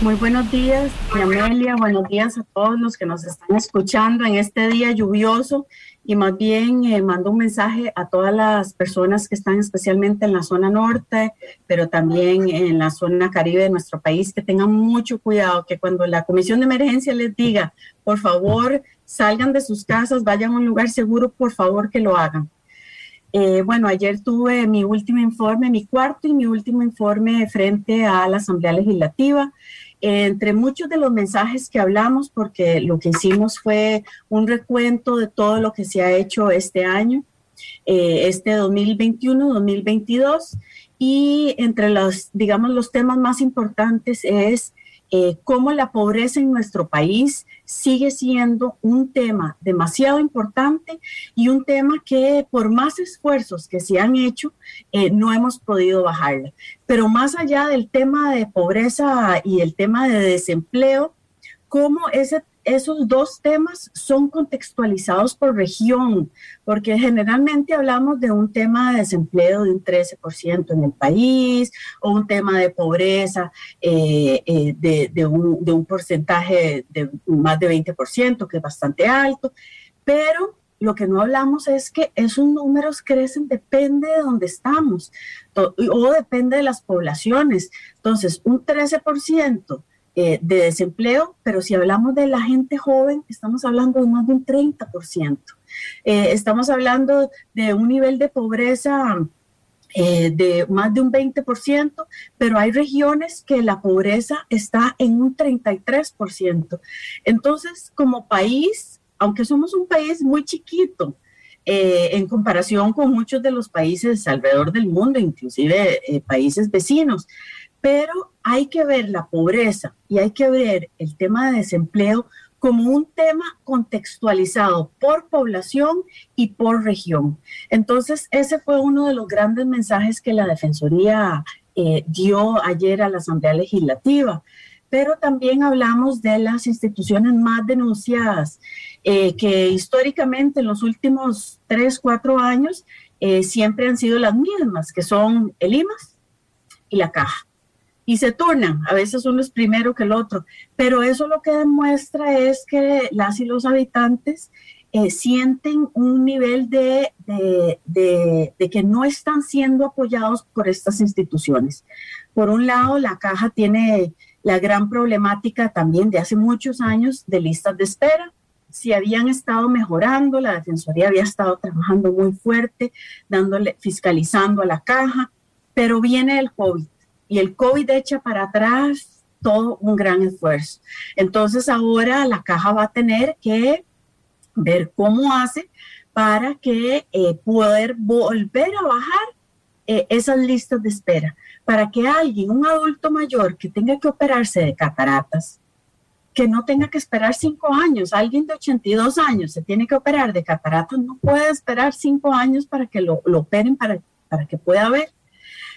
Muy buenos días, Amelia. Buenos días a todos los que nos están escuchando en este día lluvioso y más bien eh, mando un mensaje a todas las personas que están especialmente en la zona norte, pero también en la zona caribe de nuestro país, que tengan mucho cuidado, que cuando la comisión de emergencia les diga, por favor, salgan de sus casas, vayan a un lugar seguro, por favor que lo hagan. Eh, bueno, ayer tuve mi último informe, mi cuarto y mi último informe frente a la Asamblea Legislativa entre muchos de los mensajes que hablamos, porque lo que hicimos fue un recuento de todo lo que se ha hecho este año, eh, este 2021-2022, y entre los, digamos, los temas más importantes es eh, cómo la pobreza en nuestro país sigue siendo un tema demasiado importante y un tema que por más esfuerzos que se han hecho, eh, no hemos podido bajarla. Pero más allá del tema de pobreza y el tema de desempleo, cómo ese esos dos temas son contextualizados por región, porque generalmente hablamos de un tema de desempleo de un 13% en el país o un tema de pobreza eh, eh, de, un, de, un, porcentaje de más de 20%, que es bastante alto, pero lo que no hablamos es que esos números crecen, depende de dónde estamos o depende de las poblaciones. Entonces, un 13% eh, de desempleo, pero si hablamos de la gente joven, estamos hablando de más de un 30%. Eh, estamos hablando de un nivel de pobreza eh, de más de un 20%, pero hay regiones que la pobreza está en un 33%. Entonces, como país, aunque somos un país muy chiquito, en comparación con muchos de los países alrededor del mundo, inclusive países vecinos, pero hay que ver la pobreza y hay que ver el tema de desempleo como un tema contextualizado por población y por región. Entonces, ese fue uno de los grandes mensajes que la Defensoría eh, dio ayer a la Asamblea Legislativa. Pero también hablamos de las instituciones más denunciadas, eh, que históricamente en los últimos tres, cuatro años eh, siempre han sido las mismas, que son el IMAS y la Caja. Y se turnan. A veces uno es primero que el otro, pero eso lo que demuestra es que las y los habitantes eh, sienten un nivel de, de, que no están siendo apoyados por estas instituciones. Por un lado, la caja tiene la gran problemática también de hace muchos años de listas de espera. Si habían estado mejorando, la Defensoría había estado trabajando muy fuerte, dándole, fiscalizando a la caja, pero viene el COVID y el COVID echa para atrás todo un gran esfuerzo. Entonces ahora la caja va a tener que ver cómo hace para que eh, poder volver a bajar eh, esas listas de espera, para que alguien, un adulto mayor que tenga que operarse de cataratas, que no tenga que esperar cinco años, alguien de 82 años se tiene que operar de cataratas, no puede esperar cinco años para que lo, lo operen, para, para que pueda ver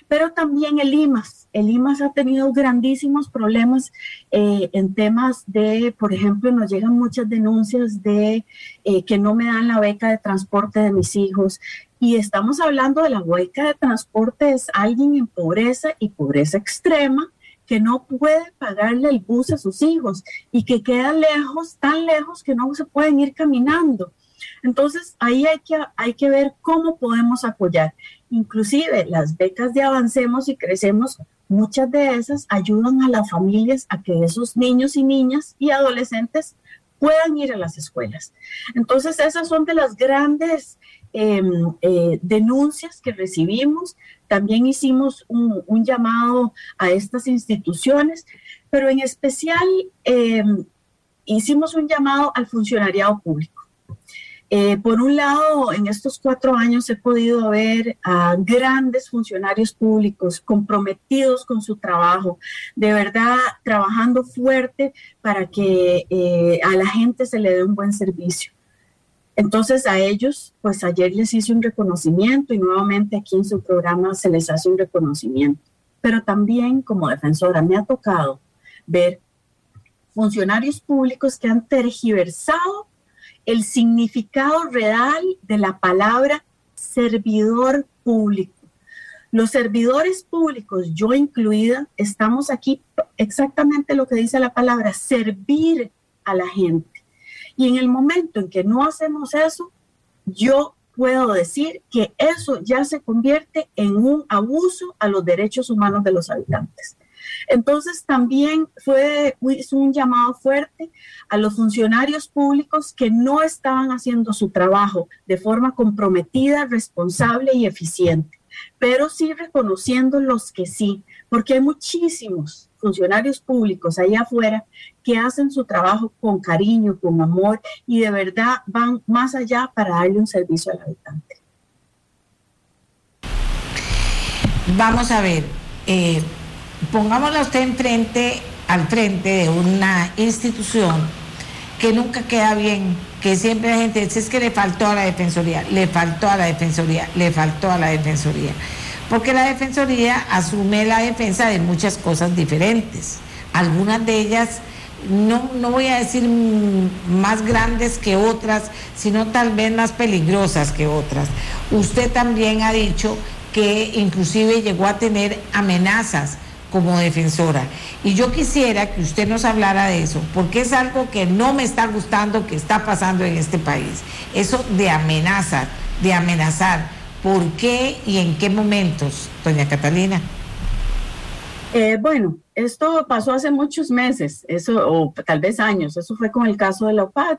pero también el IMAS. El IMAS ha tenido grandísimos problemas eh, en temas de, por ejemplo, nos llegan muchas denuncias de eh, que no me dan la beca de transporte de mis hijos. Y estamos hablando de la beca de transporte, es alguien en pobreza y pobreza extrema que no puede pagarle el bus a sus hijos y que queda lejos, tan lejos que no se pueden ir caminando. Entonces, ahí hay que, hay que ver cómo podemos apoyar. Inclusive las becas de Avancemos y Crecemos, muchas de esas ayudan a las familias a que esos niños y niñas y adolescentes puedan ir a las escuelas. Entonces, esas son de las grandes em, eh, denuncias que recibimos. También hicimos un, llamado a estas instituciones, pero en especial em, hicimos un llamado al funcionariado público. Eh, por un lado, en estos cuatro años he podido ver a grandes funcionarios públicos comprometidos con su trabajo, de verdad trabajando fuerte para que eh, a la gente se le dé un buen servicio. Entonces a ellos, pues ayer les hice un reconocimiento y nuevamente aquí en su programa se les hace un reconocimiento. Pero también como defensora me ha tocado ver funcionarios públicos que han tergiversado el significado real de la palabra servidor público. Los servidores públicos, yo incluida, estamos aquí exactamente lo que dice la palabra, servir a la gente. Y en el momento en que no hacemos eso, yo puedo decir que eso ya se convierte en un abuso a los derechos humanos de los habitantes. Entonces también fue un llamado fuerte a los funcionarios públicos que no estaban haciendo su trabajo de forma comprometida, responsable y eficiente, pero sí reconociendo los que sí, porque hay muchísimos funcionarios públicos allá afuera que hacen su trabajo con cariño, con amor y de verdad van más allá para darle un servicio al habitante. Vamos a ver, eh, pongámosla usted enfrente, al frente de una institución que nunca queda bien, que siempre la gente dice es que le faltó a la defensoría, le faltó a la defensoría, le faltó a la defensoría. Porque la defensoría asume la defensa de muchas cosas diferentes. Algunas de ellas, no, no voy a decir más grandes que otras, sino tal vez más peligrosas que otras. Usted también ha dicho que inclusive llegó a tener amenazas como defensora. Y yo quisiera que usted nos hablara de eso, porque es algo que no me está gustando que está pasando en este país. Eso de amenazar, de amenazar. ¿Por qué y en qué momentos, doña Catalina? Eh, bueno, esto pasó hace muchos meses, eso, o tal vez años. Eso fue con el caso de la OPAD.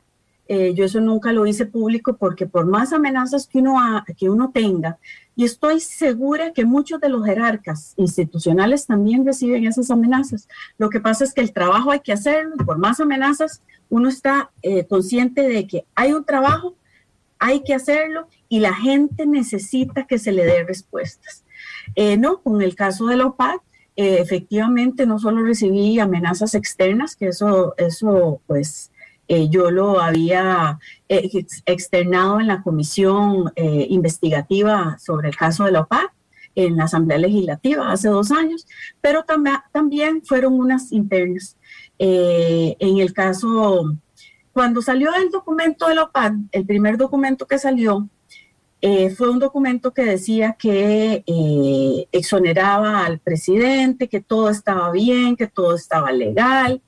Eh, yo eso nunca lo hice público porque por más amenazas que uno, que uno tenga, y estoy segura que muchos de los jerarcas institucionales también reciben esas amenazas. Lo que pasa es que el trabajo hay que hacerlo y por más amenazas uno está eh, consciente de que hay un trabajo, hay que hacerlo y la gente necesita que se le dé respuestas. Eh, no, con el caso de la OPAC, efectivamente no solo recibí amenazas externas, que eso, eso pues eh, yo lo había eh, externado en la comisión eh, investigativa sobre el caso de la OPAC en la Asamblea Legislativa hace dos años, pero también fueron unas internas. en el caso, cuando salió el documento de la OPAC, el primer documento que salió, Eh, fue un documento que decía que eh, exoneraba al presidente, que todo estaba bien, que todo estaba legal.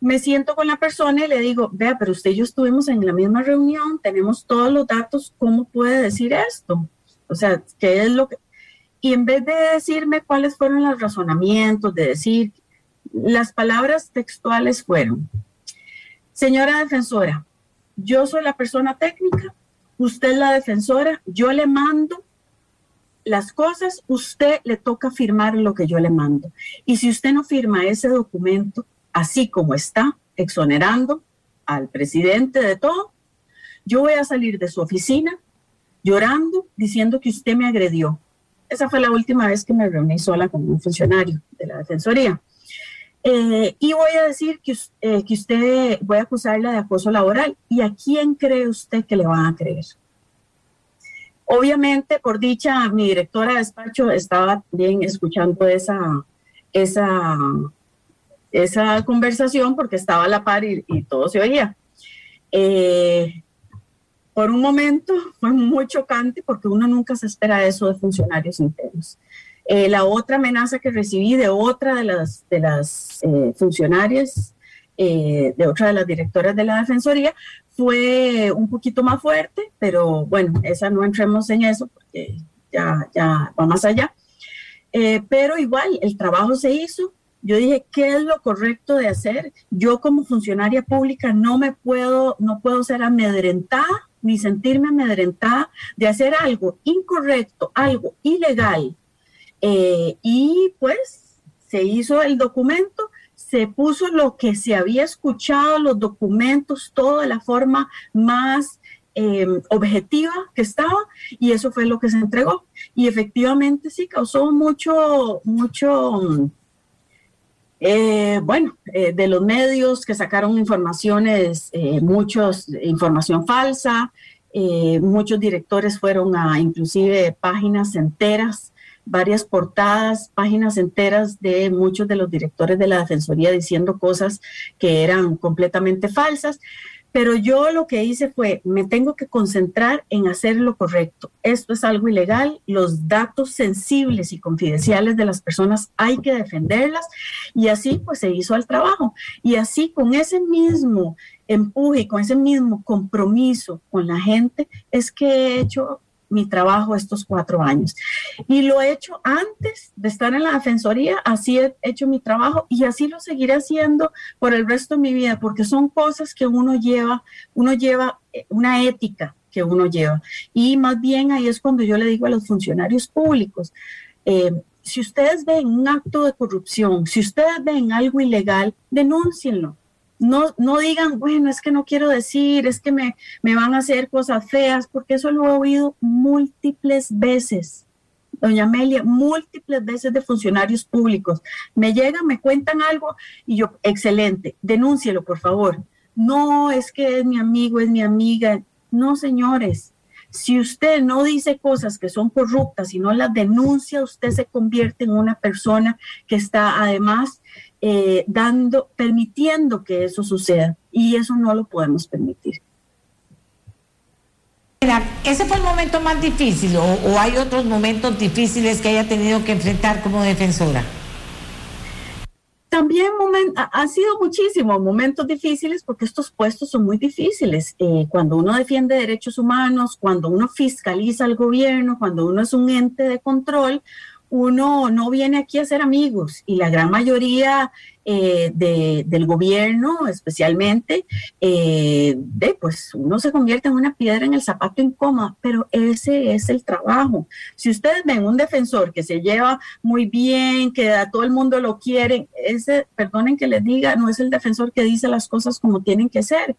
Me siento con la persona y le digo, vea, pero usted y yo estuvimos en la misma reunión, tenemos todos los datos, ¿cómo puede decir esto? O sea, ¿qué es lo que...? Y en vez de decirme cuáles fueron los razonamientos, de decir, las palabras textuales fueron, señora defensora, yo soy la persona técnica, usted es la defensora, yo le mando las cosas, usted le toca firmar lo que yo le mando. Y si usted no firma ese documento, así como está, exonerando al presidente de todo, yo voy a salir de su oficina llorando, diciendo que usted me agredió. Esa fue la última vez que me reuní sola con un funcionario de la Defensoría. Eh, y voy a decir que, eh, que usted, voy a acusarla de acoso laboral. ¿Y a quién cree usted que le van a creer? Obviamente, por dicha, mi directora de despacho estaba bien escuchando esa, esa, esa conversación porque estaba a la par y, todo se oía. Eh, por un momento fue muy chocante porque uno nunca se espera eso de funcionarios internos. Eh, la otra amenaza que recibí de otra de las, de las eh, funcionarias, eh, de otra de las directoras de la Defensoría, fue un poquito más fuerte, pero bueno, esa no entremos en eso porque ya, ya va más allá. pero igual, el trabajo se hizo. Yo dije, ¿qué es lo correcto de hacer? Yo como funcionaria pública no me puedo, no puedo ser amedrentada ni sentirme amedrentada de hacer algo incorrecto, algo ilegal, eh, y pues se hizo el documento, se puso lo que se había escuchado, los documentos, todo de la forma más eh, objetiva que estaba y eso fue lo que se entregó. Y efectivamente sí causó mucho, mucho, eh, bueno, de los medios que sacaron informaciones, muchos, información falsa, muchos directores fueron a inclusive páginas enteras varias portadas, páginas enteras de muchos de los directores de la Defensoría diciendo cosas que eran completamente falsas. Pero yo lo que hice fue, me tengo que concentrar en hacer lo correcto. Esto es algo ilegal, los datos sensibles y confidenciales de las personas hay que defenderlas y así pues se hizo el trabajo. Y así con ese mismo empuje y con ese mismo compromiso con la gente es que he hecho mi trabajo estos cuatro años. Y lo he hecho antes de estar en la Defensoría, así he hecho mi trabajo y así lo seguiré haciendo por el resto de mi vida, porque son cosas que uno lleva, uno lleva eh, una ética que uno lleva. Y más bien ahí es cuando yo le digo a los funcionarios públicos, eh, si ustedes ven un acto de corrupción, si ustedes ven algo ilegal, denúncienlo no, no digan, bueno, es que no quiero decir, es que me, me van a hacer cosas feas, porque eso lo he oído múltiples veces. Doña Amelia, múltiples veces de funcionarios públicos. Me llegan, me cuentan algo y yo, excelente, denúncielo, por favor. No, es que es mi amigo, es mi amiga. No, señores, si usted no dice cosas que son corruptas y no las denuncia, usted se convierte en una persona que está además eh, dando, permitiendo que eso suceda. Y eso no lo podemos permitir. ¿Ese fue el momento más difícil o, hay otros momentos difíciles que haya tenido que enfrentar como defensora? También han sido muchísimos momentos difíciles porque estos puestos son muy difíciles. Eh, cuando uno defiende derechos humanos, cuando uno fiscaliza al gobierno, cuando uno es un ente de control, uno no viene aquí a ser amigos y la gran mayoría eh, del gobierno, especialmente, eh, pues uno se convierte en una piedra en el zapato incómoda, pero ese es el trabajo. Si ustedes ven un defensor que se lleva muy bien, que a todo el mundo lo quiere, ese, perdonen que les diga, no es el defensor que dice las cosas como tienen que ser.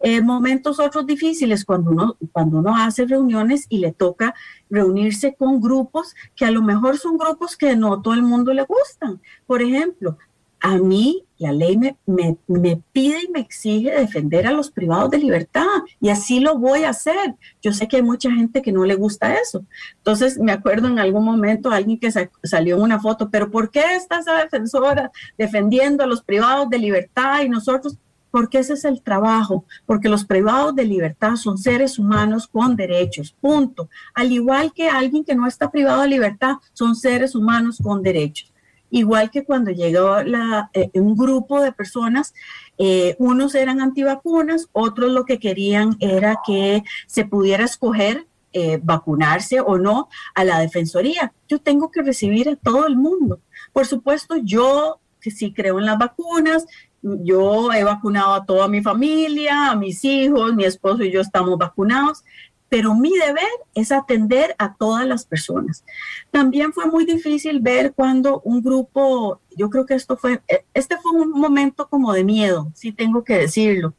Eh, momentos otros difíciles cuando uno, cuando uno hace reuniones y le toca reunirse con grupos que a lo mejor son grupos que no todo el mundo le gustan. Por ejemplo, a mí la ley me, me, me, pide y me exige defender a los privados de libertad y así lo voy a hacer. Yo sé que hay mucha gente que no le gusta eso. Entonces me acuerdo en algún momento alguien que salió en una foto, pero ¿por qué está esa defensora defendiendo a los privados de libertad y nosotros? porque ese es el trabajo, porque los privados de libertad son seres humanos con derechos, punto. Al igual que alguien que no está privado de libertad, son seres humanos con derechos. Igual que cuando llegó la, eh, un grupo de personas, eh, unos eran antivacunas, otros lo que querían era que se pudiera escoger eh, vacunarse o no a la defensoría. Yo tengo que recibir a todo el mundo. Por supuesto, yo que sí creo en las vacunas, yo he vacunado a toda mi familia, a mis hijos, mi esposo y yo estamos vacunados, pero mi deber es atender a todas las personas. También fue muy difícil ver cuando un grupo, yo creo que esto fue, este fue un momento como de miedo, sí tengo que decirlo,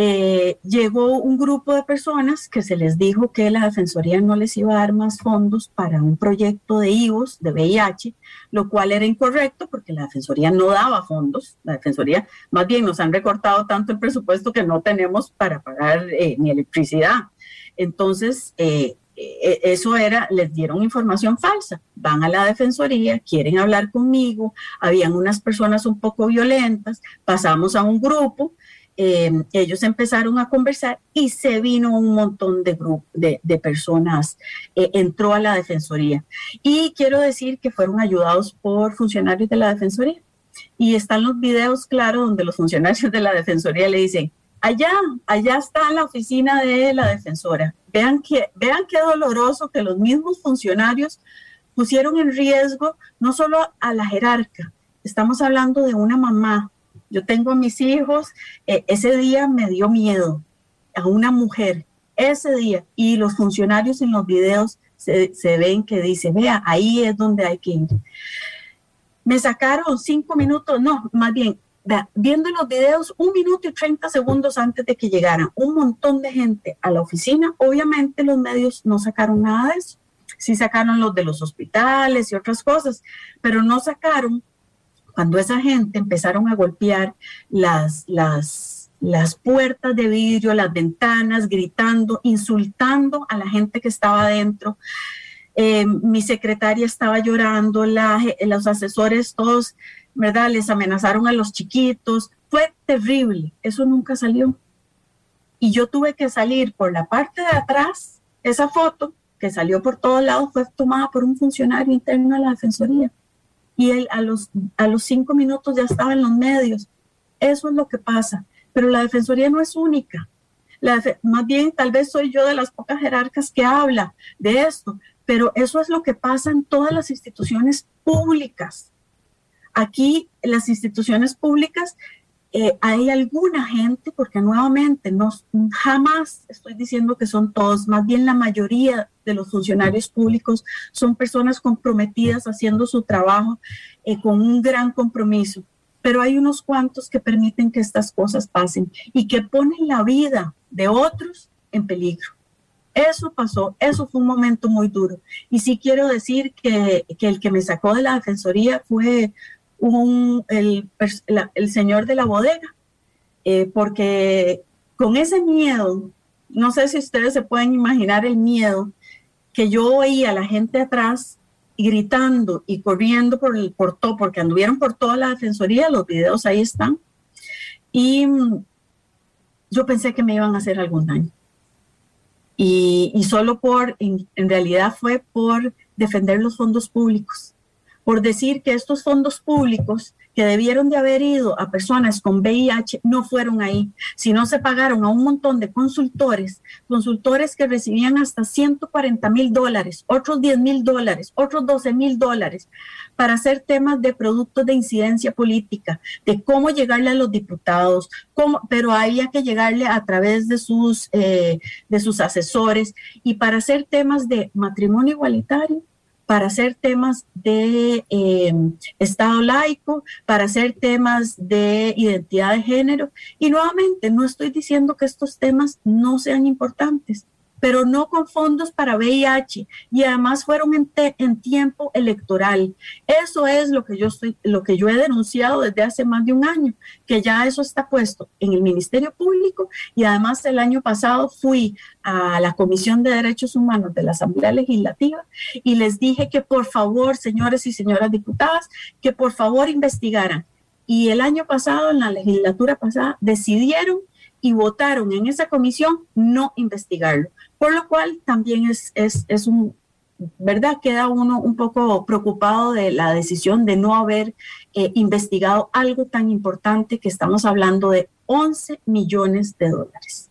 eh, llegó un grupo de personas que se les dijo que la Defensoría no les iba a dar más fondos para un proyecto de IVOS, de VIH, lo cual era incorrecto porque la Defensoría no daba fondos. La Defensoría, más bien, nos han recortado tanto el presupuesto que no tenemos para pagar eh, ni electricidad. Entonces, eh, eso era, les dieron información falsa. Van a la defensoría, quieren hablar conmigo, habían unas personas un poco violentas, pasamos a un grupo Em, ellos empezaron a conversar y se vino un montón de, personas, eh, entró a la Defensoría. Y quiero decir que fueron ayudados por funcionarios de la Defensoría. Y están los videos claros donde los funcionarios de la Defensoría le dicen, allá, allá está la oficina de la defensora. Vean que, vean qué doloroso que los mismos funcionarios pusieron en riesgo no solo a la jerarca, estamos hablando de una mamá, yo tengo a mis hijos, eh, ese día me dio miedo a una mujer, ese día, y los funcionarios en los videos se, ven que dice, vea, ahí es donde hay que ir. Me sacaron cinco minutos, no, más bien, viendo los videos, un minuto y treinta segundos antes de que llegaran un montón de gente a la oficina. Obviamente los medios no sacaron nada de eso. Sí sacaron los de los hospitales y otras cosas, pero no sacaron cuando esa gente empezaron a golpear las, las, las puertas de vidrio, las ventanas, gritando, insultando a la gente que estaba adentro. Eh, mi secretaria estaba llorando, los asesores todos, ¿verdad? Les amenazaron a los chiquitos. Fue terrible, eso nunca salió. Y yo tuve que salir por la parte de atrás, esa foto que salió por todos lados fue tomada por un funcionario interno de la Defensoría y él a los, a los cinco minutos ya estaba en los medios. Eso es lo que pasa. Pero la Defensoría no es única. Más bien, tal vez soy yo de las pocas jerarcas que habla de esto, pero eso es lo que pasa en todas las instituciones públicas. Aquí, las instituciones públicas, eh, hay alguna gente, porque nuevamente no, jamás estoy diciendo que son todos, más bien la mayoría de los funcionarios públicos son personas comprometidas haciendo su trabajo eh, con un gran compromiso, pero hay unos cuantos que permiten que estas cosas pasen y que ponen la vida de otros en peligro. Eso pasó, eso fue un momento muy duro. Y sí quiero decir que, que el que me sacó de la defensoría fue un, el, señor de la bodega, eh, porque con ese miedo, no sé si ustedes se pueden imaginar el miedo que yo oía a la gente atrás gritando y corriendo por el por todo, porque anduvieron por toda la defensoría, los videos ahí están, y mm, yo pensé que me iban a hacer algún daño. Y solo por, en realidad fue por defender los fondos públicos por decir que estos fondos públicos que debieron de haber ido a personas con VIH no fueron ahí, sino se pagaron a un montón de consultores, consultores que recibían hasta 140 mil dólares, otros 10 mil dólares, otros 12 mil dólares, para hacer temas de productos de incidencia política, de cómo llegarle a los diputados, cómo, pero había que llegarle a través de sus, eh, de sus asesores y para hacer temas de matrimonio igualitario para hacer temas de eh, Estado laico, para hacer temas de identidad de género. Y nuevamente, no estoy diciendo que estos temas no sean importantes, pero no con fondos para VIH y además fueron en, en, tiempo electoral. Eso es lo que yo estoy, lo que yo he denunciado desde hace más de un año, que ya eso está puesto en el Ministerio Público y además el año pasado fui a la Comisión de Derechos Humanos de la Asamblea Legislativa y les dije que por favor, señores y señoras diputadas, que por favor investigaran y el año pasado, en la legislatura pasada, decidieron y votaron en esa comisión no investigarlo, por lo cual también es, es, es un, ¿verdad? Queda uno un poco preocupado de la decisión de no haber eh, investigado algo tan importante que estamos hablando de 11 millones de dólares.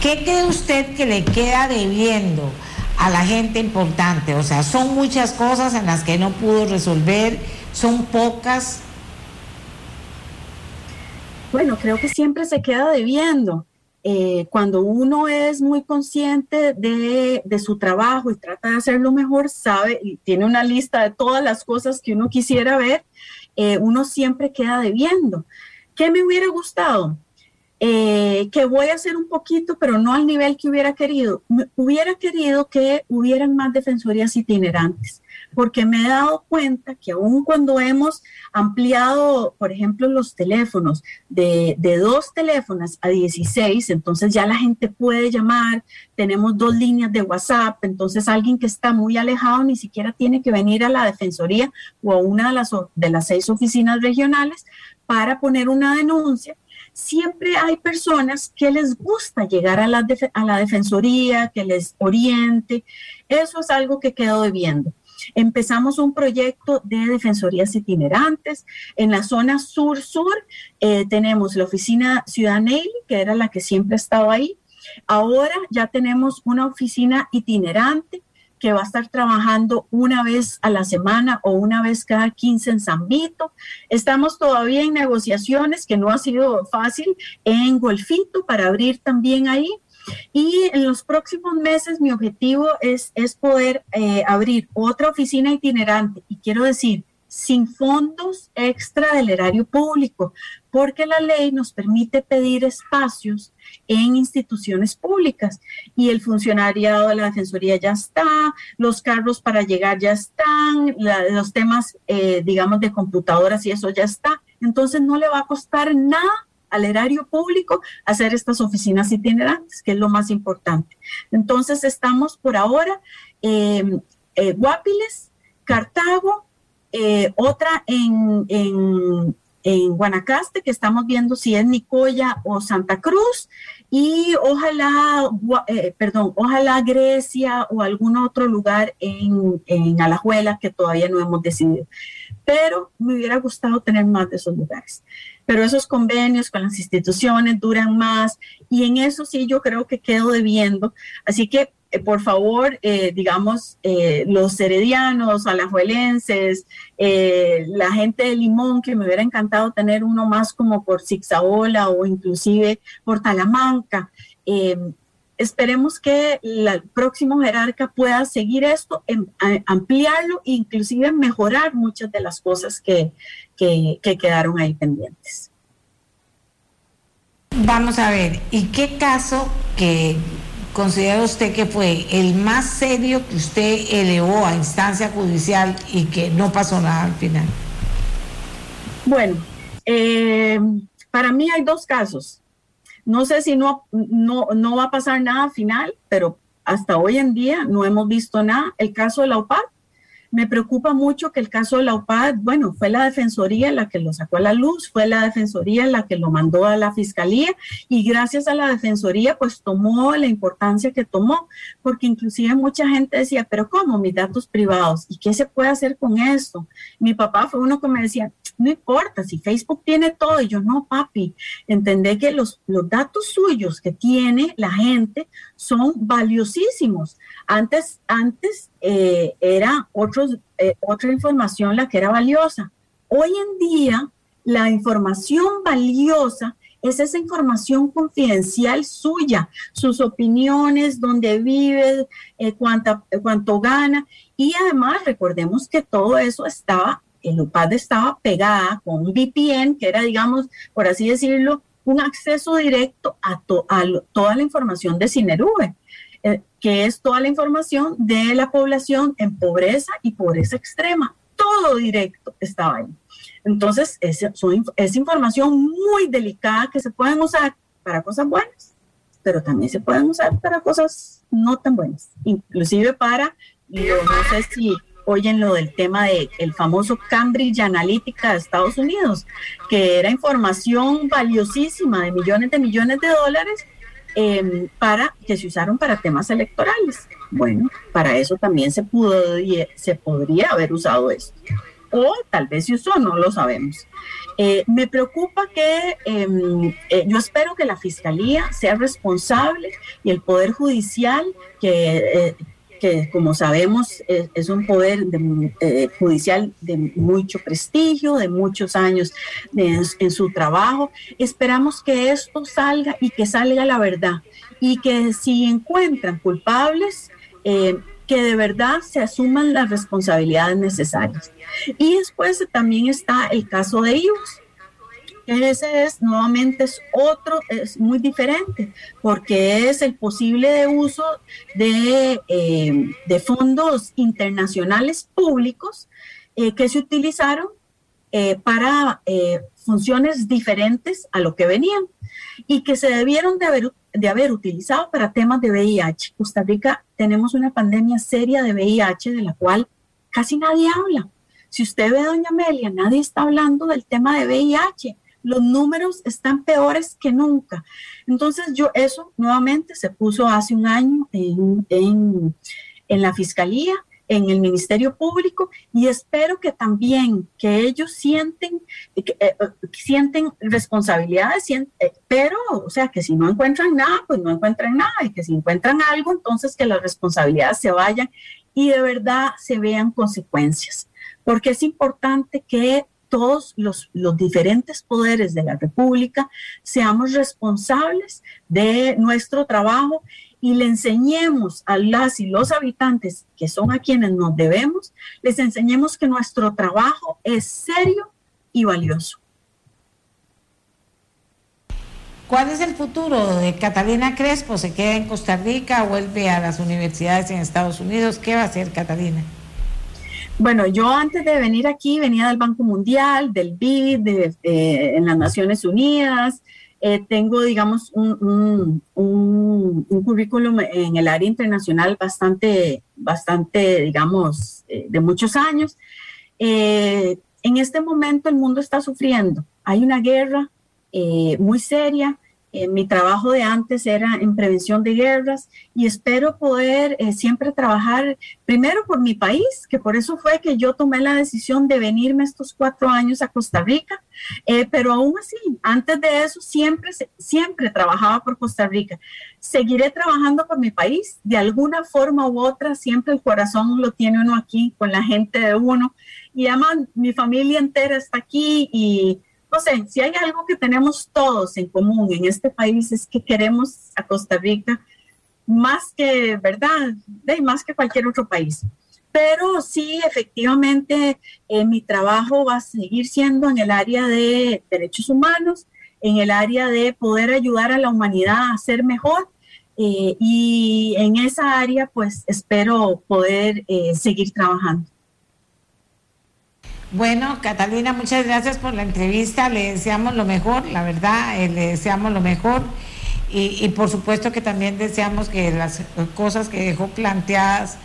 ¿Qué cree usted que le queda debiendo a la gente importante? O sea, son muchas cosas en las que no pudo resolver, son pocas. Bueno, creo que siempre se queda debiendo. Eh, cuando uno es muy consciente de, su trabajo y trata de hacerlo mejor, sabe y tiene una lista de todas las cosas que uno quisiera ver, eh, uno siempre queda debiendo. ¿Qué me hubiera gustado? Eh, que voy a hacer un poquito, pero no al nivel que hubiera querido. hubiera querido que hubieran más defensorías itinerantes, porque me he dado cuenta que aun cuando hemos ampliado, por ejemplo, los teléfonos de, dos teléfonos a 16, entonces ya la gente puede llamar, tenemos dos líneas de WhatsApp, entonces alguien que está muy alejado ni siquiera tiene que venir a la defensoría o a una de las, de las seis oficinas regionales para poner una denuncia siempre hay personas que les gusta llegar a la, a la defensoría, que les oriente. Eso es algo que quedó debiendo. Empezamos un proyecto de defensorías itinerantes. En la zona sur-sur eh, tenemos la oficina Ciudad Neily, que era la que siempre estaba ahí. Ahora ya tenemos una oficina itinerante que va a estar trabajando una vez a la semana o una vez cada 15 en San. Estamos todavía en negociaciones, que no ha sido fácil, en Golfito para abrir también ahí. Y en los próximos meses mi objetivo es, es poder eh, abrir otra oficina itinerante. Y quiero decir, sin fondos extra del erario público, porque la ley nos permite pedir espacios en instituciones públicas y el funcionariado de la Defensoría ya está, los carros para llegar ya están, los temas, eh, digamos, de computadoras y eso ya está. Entonces no le va a costar nada al erario público hacer estas oficinas itinerantes, que es lo más importante. Entonces estamos por ahora eh, eh, Guapiles, Cartago, eh, otra en, en, Guanacaste, que estamos viendo si es Nicoya o Santa Cruz, y ojalá, eh, perdón, ojalá Grecia o algún otro lugar en, en Alajuela que todavía no hemos decidido. Pero me hubiera gustado tener más de esos lugares pero esos convenios con las instituciones duran más y en eso sí yo creo que quedo debiendo. Así que eh, por favor, eh, digamos, eh, los heredianos, alajuelenses, la gente de Limón, que me hubiera encantado tener uno más como por Zigzaola o inclusive por Talamanca. esperemos que el próximo jerarca pueda seguir esto, em, ampliarlo e inclusive mejorar muchas de las cosas que, que quedaron ahí pendientes. Vamos a ver, ¿y qué caso que considera usted que fue el más serio que usted elevó a instancia judicial y que no pasó nada al final? Bueno, eh, para mí hay dos casos. No sé si no, no, no va a pasar nada al final, pero hasta hoy en día no hemos visto nada. El caso de la UPAD, me preocupa mucho que el caso de la UPAD, bueno, fue la Defensoría la que lo sacó a la luz, fue la Defensoría la que lo mandó a la Fiscalía y gracias a la Defensoría pues tomó la importancia que tomó, porque inclusive mucha gente decía, pero ¿cómo mis datos privados? ¿Y qué se puede hacer con esto? Mi papá fue uno que me decía, no importa, si Facebook tiene todo, y yo no, papi, entendé que los, los datos suyos que tiene la gente son valiosísimos. Antes, antes eh, era otros, eh, otra información la que era valiosa. Hoy en día, la información valiosa es esa información confidencial suya, sus opiniones, dónde vive, eh, cuánto gana. Y además, recordemos que todo eso estaba, el UPAD estaba pegada con un VPN, que era, digamos, por así decirlo, un acceso directo a, a toda la información de Cinerube. Eh, que es toda la información de la población en pobreza y pobreza extrema. Todo directo estaba ahí. Entonces, es, es información muy delicada que se pueden usar para cosas buenas, pero también se pueden usar para cosas no tan buenas, inclusive para, no sé si oyen lo del tema del el famoso Cambridge Analytica de Estados Unidos, que era información valiosísima de millones de millones de dólares em, para que se usaron para temas electorales. Bueno, para eso también se pudo se podría haber usado esto. O tal vez se usó, no lo sabemos. Eh, me preocupa que em, eh, yo espero que la fiscalía sea responsable y el poder judicial que eh, que como sabemos es, un poder eh, judicial de mucho prestigio, de muchos años en su trabajo. Esperamos que esto salga y que salga la verdad y que si encuentran culpables, eh, que de verdad se asuman las responsabilidades necesarias. Y después también está el caso de ellos ese es nuevamente es otro, es muy diferente, porque es el posible uso de, eh, de fondos internacionales públicos eh, que se utilizaron eh, para funciones diferentes a lo que venían y que se debieron de haber, de haber utilizado para temas de VIH. Costa Rica tenemos una pandemia seria de VIH de la cual casi nadie habla. Si usted ve Doña Amelia, nadie está hablando del tema de VIH los números están peores que nunca. Entonces, yo eso nuevamente se puso hace un año en, en, la Fiscalía, en el Ministerio Público y espero que también que ellos sienten, que, eh, sienten responsabilidades, eh, pero, o sea, que si no encuentran nada, pues no encuentran nada y que si encuentran algo, entonces que las responsabilidades se vayan y de verdad se vean consecuencias, porque es importante que todos los, diferentes poderes de la República seamos responsables de nuestro trabajo y le enseñemos a las y los habitantes, que son a quienes nos debemos, les enseñemos que nuestro trabajo es serio y valioso. ¿Cuál es el futuro de Catalina Crespo? ¿Se queda en Costa Rica? ¿Vuelve a las universidades en Estados Unidos? ¿Qué va a hacer Catalina? Bueno, yo antes de venir aquí venía del Banco Mundial, del BID, de, en las Naciones Unidas. Eh, tengo, digamos, un, currículum en el área internacional bastante, bastante, digamos, eh, de muchos años. Eh, en este momento el mundo está sufriendo. Hay una guerra muy seria eh, mi trabajo de antes era en prevención de guerras y espero poder eh, siempre trabajar primero por mi país, que por eso fue que yo tomé la decisión de venirme estos cuatro años a Costa Rica, eh, pero aún así, antes de eso siempre, siempre trabajaba por Costa Rica. Seguiré trabajando por mi país, de alguna forma u otra, siempre el corazón lo tiene uno aquí con la gente de uno. Y además mi familia entera está aquí y no sé, si hay algo que tenemos todos en común en este país es que queremos a Costa Rica más que, ¿verdad? De, más que cualquier otro país. Pero sí, efectivamente, eh, mi trabajo va a seguir siendo en el área de derechos humanos, en el área de poder ayudar a la humanidad a ser mejor. Eh, y en esa área, pues espero poder eh, seguir trabajando. Bueno, Catalina, muchas gracias por la entrevista. Le deseamos lo mejor, la verdad, eh, le deseamos lo mejor. Y, por supuesto que también deseamos que las cosas que dejó planteadas,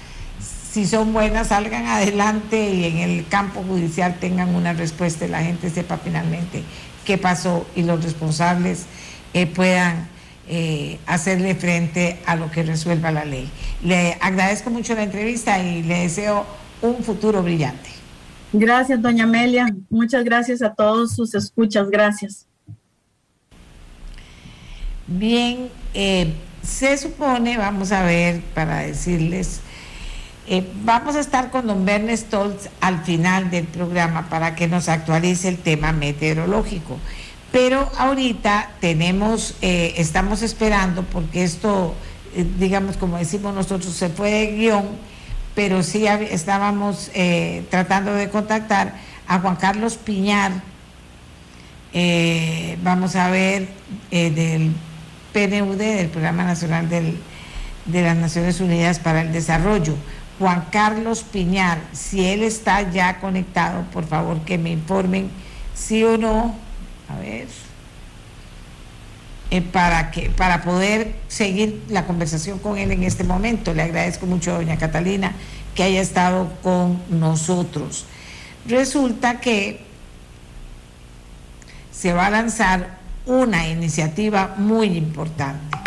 si son buenas, salgan adelante y en el campo judicial tengan una respuesta y la gente sepa finalmente qué pasó y los responsables eh, puedan eh, hacerle frente a lo que resuelva la ley. Le agradezco mucho la entrevista y le deseo un futuro brillante. Gracias, doña Amelia. Muchas gracias a todos sus escuchas. Gracias. Bien, eh, se supone, vamos a ver, para decirles, eh, vamos a estar con don Bernes Stoltz al final del programa para que nos actualice el tema meteorológico. Pero ahorita tenemos, eh, estamos esperando, porque esto, digamos, como decimos nosotros, se fue de guion pero sí estábamos eh, tratando de contactar a Juan Carlos Piñar, eh, vamos a ver, eh, del PNUD, del Programa Nacional de las Naciones Unidas para el Desarrollo. Juan Carlos Piñar, si él está ya conectado, por favor que me informen sí o no. A ver. Para, que, para poder seguir la conversación con él en este momento. Le agradezco mucho, doña Catalina, que haya estado con nosotros. Resulta que se va a lanzar una iniciativa muy importante.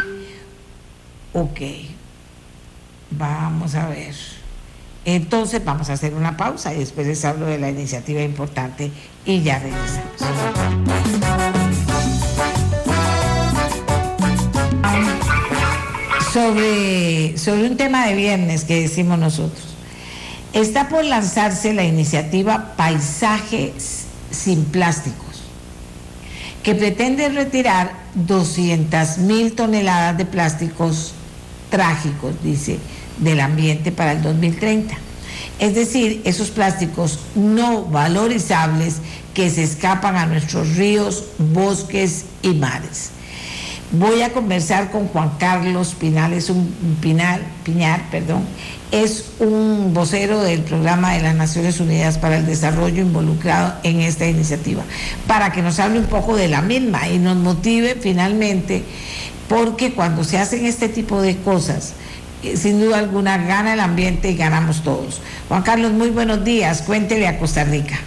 Ok, vamos a ver. Entonces vamos a hacer una pausa y después les hablo de la iniciativa importante y ya regresamos. Sobre, sobre un tema de viernes que decimos nosotros. Está por lanzarse la iniciativa Paisajes sin Plásticos, que pretende retirar 200 mil toneladas de plásticos trágicos, dice, del ambiente para el 2030. Es decir, esos plásticos no valorizables que se escapan a nuestros ríos, bosques y mares. Voy a conversar con Juan Carlos Pinal, un Pinar, Piñar, perdón, es un vocero del programa de las Naciones Unidas para el Desarrollo involucrado en esta iniciativa, para que nos hable un poco de la misma y nos motive finalmente, porque cuando se hacen este tipo de cosas, eh, sin duda alguna gana el ambiente y ganamos todos. Juan Carlos, muy buenos días, cuéntele a Costa Rica.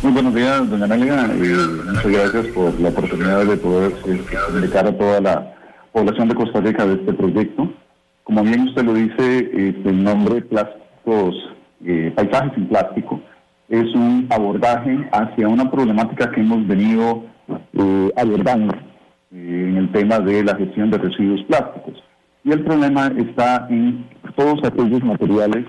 Muy buenos días, doña Amelia, y muchas gracias por la oportunidad de poder eh, comunicar a toda la población de Costa Rica de este proyecto. Como bien usted lo dice, este, el nombre Plásticos, eh, Paisajes sin Plástico, es un abordaje hacia una problemática que hemos venido eh, abordando en el tema de la gestión de residuos plásticos. Y el problema está en todos aquellos materiales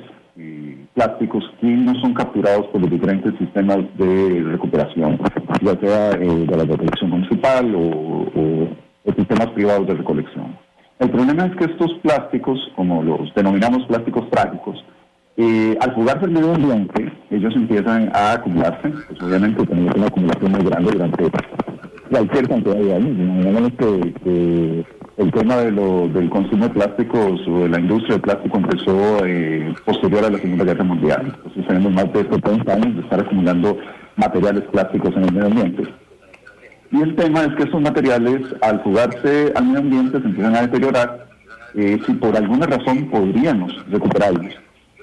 plásticos que no son capturados por los diferentes sistemas de recuperación, ya sea eh, de la recolección municipal o, sistemas privados de recolección. El problema es que estos plásticos, como los denominamos plásticos trágicos, eh, al jugarse el medio ambiente, ellos empiezan a acumularse, pues obviamente tenemos una acumulación muy grande durante cualquier cantidad de años. que el tema de lo, del consumo de plásticos o de la industria del plástico empezó eh, posterior a la Segunda Guerra Mundial. Entonces tenemos más de 70 años de estar acumulando materiales plásticos en el medio ambiente. Y el tema es que estos materiales, al jugarse al medio ambiente, se empiezan a deteriorar. Eh, si por alguna razón podríamos recuperarlos,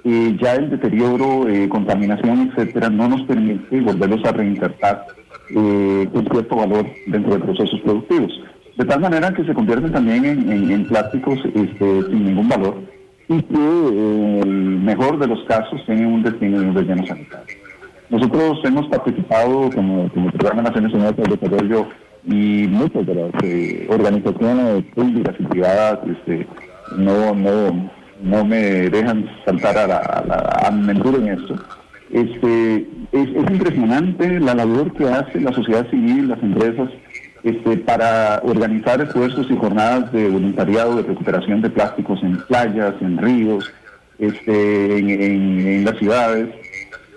eh, ya el deterioro, contaminación, etcétera, no nos permite volverlos a reinsertar con cierto valor dentro de procesos productivos de tal manera que se convierten también en, plásticos este, sin ningún valor y que en el mejor de los casos tienen un destino de un relleno sanitario. Nosotros hemos participado como, como Programa Naciones Unidas de Desarrollo y muchas de las eh, organizaciones públicas y privadas este, no, no, no me dejan saltar a la, a en esto. Este, es, es impresionante la labor que hace la sociedad civil, las empresas, este, para organizar esfuerzos y jornadas de voluntariado de recuperación de plásticos en playas, en ríos, este, en, las ciudades.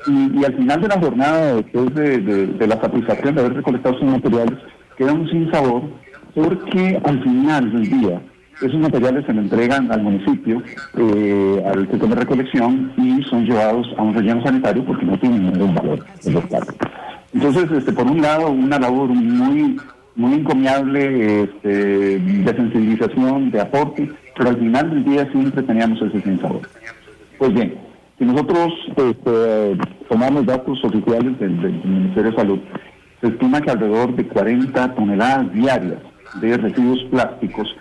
Y, al final de la jornada, después de, la satisfacción de haber recolectado esos materiales, queda un sin sabor porque al final del día esos materiales se le entregan al municipio, eh, al que de recolección y son llevados a un relleno sanitario porque no tienen ningún valor en los plásticos. Entonces, este, por un lado, una labor muy muy encomiable este, de sensibilización, de aporte, pero al final del día siempre teníamos ese sensador. Pues bien, si nosotros este, tomamos datos oficiales del, Ministerio de Salud, se estima que alrededor de 40 toneladas diarias de residuos plásticos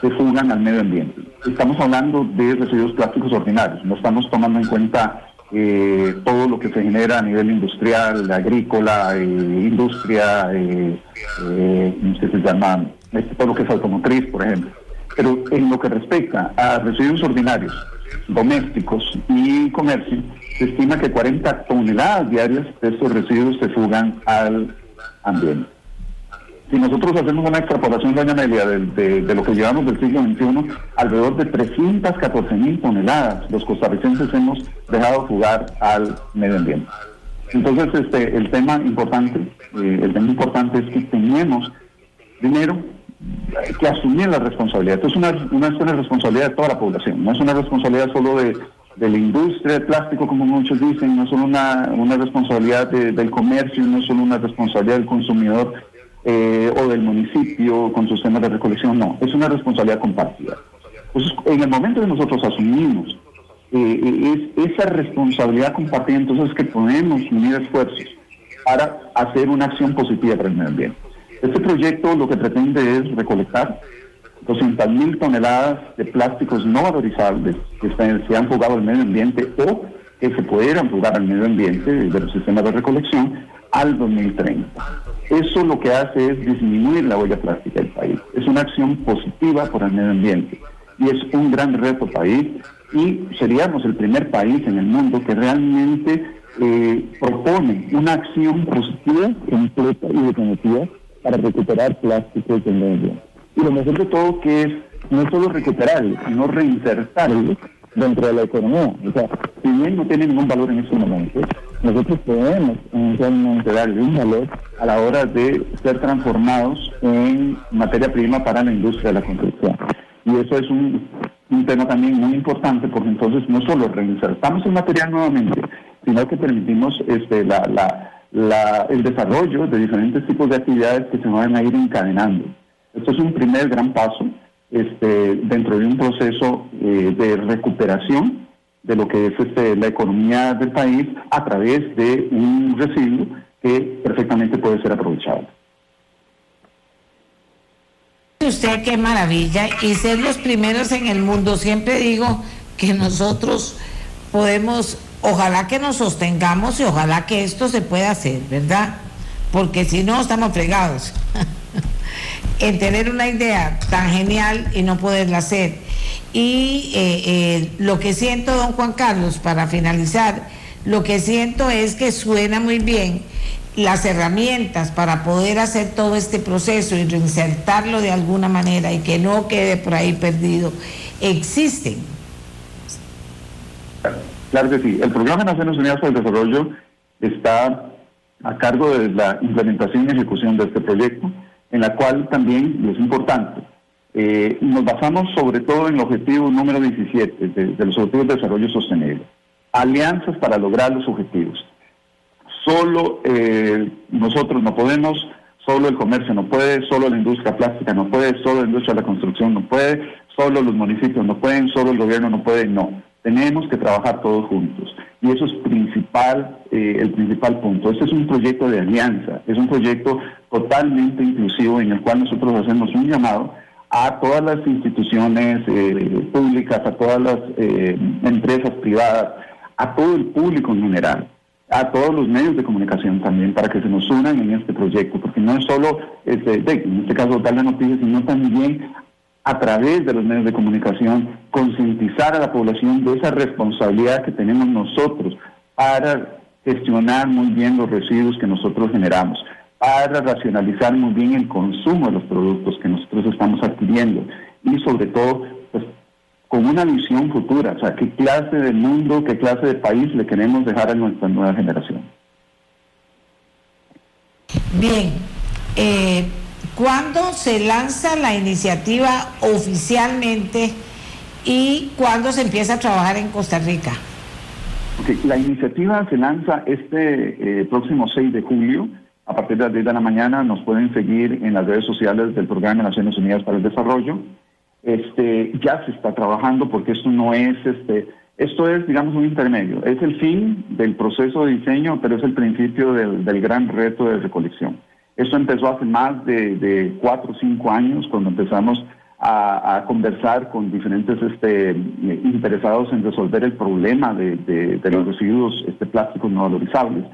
se fugan al medio ambiente. Estamos hablando de residuos plásticos ordinarios, no estamos tomando en cuenta eh, todo lo que se genera a nivel industrial, agrícola, eh, industria, eh, eh se llama? Este, todo lo que es automotriz, por ejemplo. Pero en lo que respecta a residuos ordinarios, domésticos y comercio, se estima que 40 toneladas diarias de estos residuos se fugan al ambiente. Si nosotros hacemos una extrapolación, doña Amelia, de, de, lo que llevamos del siglo XXI, alrededor de 314 mil toneladas los costarricenses hemos dejado jugar al medio ambiente. Entonces, este, el tema importante, eh, el tema importante es que tenemos dinero que asumir la responsabilidad. Esto es una, una, una, responsabilidad de toda la población, no es una responsabilidad solo de, de la industria del plástico, como muchos dicen, no es solo una, una responsabilidad del comercio, no es solo una responsabilidad del consumidor, eh, o del municipio con sus temas de recolección, no, es una responsabilidad compartida. Entonces, en el momento que nosotros asumimos eh, es esa responsabilidad compartida, entonces que podemos unir esfuerzos para hacer una acción positiva para el medio ambiente. Este proyecto lo que pretende es recolectar 200 mil toneladas de plásticos no valorizables que se han jugado al medio ambiente o que se pudieran jugar al medio ambiente de los sistemas de recolección al 2030. Eso lo que hace es disminuir la huella plástica del país. Es una acción positiva por el medio ambiente y es un gran reto país y seríamos el primer país en el mundo que realmente eh, propone una acción positiva, completa y definitiva para recuperar plásticos del medio. Y lo mejor de todo que es no solo recuperarlo, sino reinsertarlo dentro de la economía. O sea, si bien no tiene ningún valor en este momento, nosotros podemos inicialmente darle un valor a la hora de ser transformados en materia prima para la industria de la construcción. Y eso es un, un tema también muy importante porque entonces no solo reinsertamos el material nuevamente, sino que permitimos este, la, la, el desarrollo de diferentes tipos de actividades que se van a ir encadenando. Esto es un primer gran paso este, dentro de un proceso eh, de recuperación de lo que es este, la economía del país a través de un residuo que perfectamente puede ser aprovechado. Usted qué maravilla y ser los primeros en el mundo. Siempre digo que nosotros podemos ojalá que nos sostengamos y ojalá que esto se pueda hacer, ¿verdad? Porque si no, estamos fregados [laughs] en tener una idea tan genial y no poderla hacer. Y eh, eh, lo que siento, don Juan Carlos, para finalizar, lo que siento es que suena muy bien las herramientas para poder hacer todo este proceso y reinsertarlo de alguna manera y que no quede por ahí perdido, existen Claro que sí. El Programa de Naciones Unidas para el Desarrollo está a cargo de la implementación y ejecución de este proyecto, en la cual también, es importante, eh, nos basamos sobre todo en el objetivo número 17 de, los Objetivos de Desarrollo Sostenible. Alianzas para lograr los objetivos. Solo eh, nosotros no podemos, solo el comercio no puede, solo la industria plástica no puede, solo la industria de la construcción no puede, solo los municipios no pueden, solo el gobierno no puede, no tenemos que trabajar todos juntos. Y eso es principal, eh, el principal punto. Este es un proyecto de alianza, es un proyecto totalmente inclusivo en el cual nosotros hacemos un llamado a todas las instituciones eh, públicas, a todas las eh, empresas privadas, a todo el público en general, a todos los medios de comunicación también, para que se nos unan en este proyecto, porque no es solo, este, en este caso, dar la noticia, sino también a través de los medios de comunicación, concientizar a la población de esa responsabilidad que tenemos nosotros para gestionar muy bien los residuos que nosotros generamos, para racionalizar muy bien el consumo de los productos que nosotros estamos adquiriendo y sobre todo pues, con una visión futura, o sea, qué clase de mundo, qué clase de país le queremos dejar a nuestra nueva generación. Bien, eh, ¿Cuándo se lanza la iniciativa oficialmente y cuándo se empieza a trabajar en Costa Rica? la iniciativa se lanza este eh, próximo 6 de julio. A partir de las 10 de la mañana nos pueden seguir en las redes sociales del Programa de Naciones Unidas para el Desarrollo. Este, ya se está trabajando porque esto no es, este, esto es, digamos, un intermedio. Es el fin del proceso de diseño, pero es el principio del, del gran reto de recolección. Esto empezó hace más de, cuatro o cinco años, cuando empezamos a, conversar con diferentes este, interesados en resolver el problema de, los residuos este, plásticos no valorizables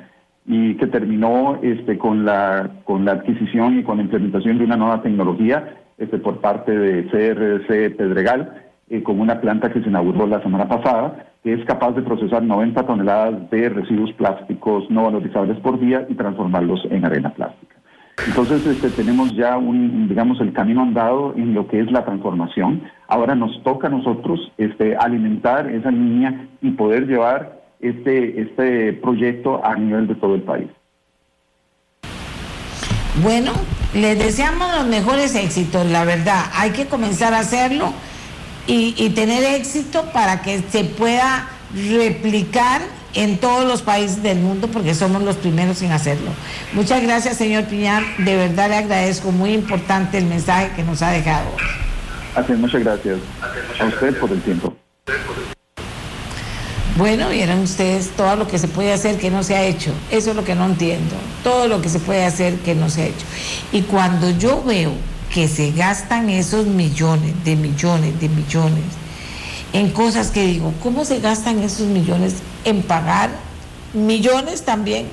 y que terminó este, con, la, adquisición y con la implementación de una nueva tecnología por parte de CRC Pedregal, eh, con una planta que se inauguró la semana pasada, que es capaz de procesar 90 toneladas de residuos plásticos no valorizables por día y transformarlos en arena plástica. Entonces este, tenemos ya un, digamos, el camino andado en lo que es la transformación. Ahora nos toca a nosotros este, alimentar esa línea y poder llevar este, este proyecto a nivel de todo el país. Bueno, les deseamos los mejores éxitos, la verdad. Hay que comenzar a hacerlo y tener éxito para que se pueda replicar en todos los países del mundo porque somos los primeros en hacerlo. Muchas gracias, señor Piñar. De verdad le agradezco. Muy importante el mensaje que nos ha dejado. Así, muchas gracias a usted por el tiempo. Bueno, vieron ustedes todo lo que se puede hacer que no se ha hecho. Eso es lo que no entiendo. Todo lo que se puede hacer que no se ha hecho. Y cuando yo veo que se gastan esos millones, de millones, de millones, en cosas que digo, ¿cómo se gastan esos millones en pagar millones también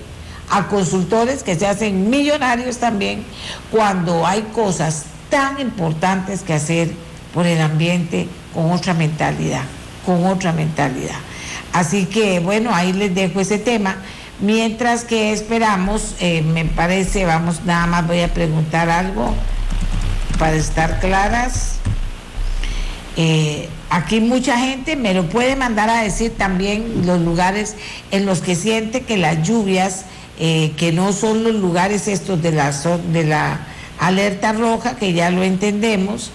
a consultores que se hacen millonarios también cuando hay cosas tan importantes que hacer por el ambiente con otra mentalidad, con otra mentalidad? Así que bueno, ahí les dejo ese tema. Mientras que esperamos, eh, me parece, vamos, nada más voy a preguntar algo para estar claras. Eh, aquí mucha gente me lo puede mandar a decir también los lugares en los que siente que las lluvias, eh, que no son los lugares estos de la, de la alerta roja, que ya lo entendemos,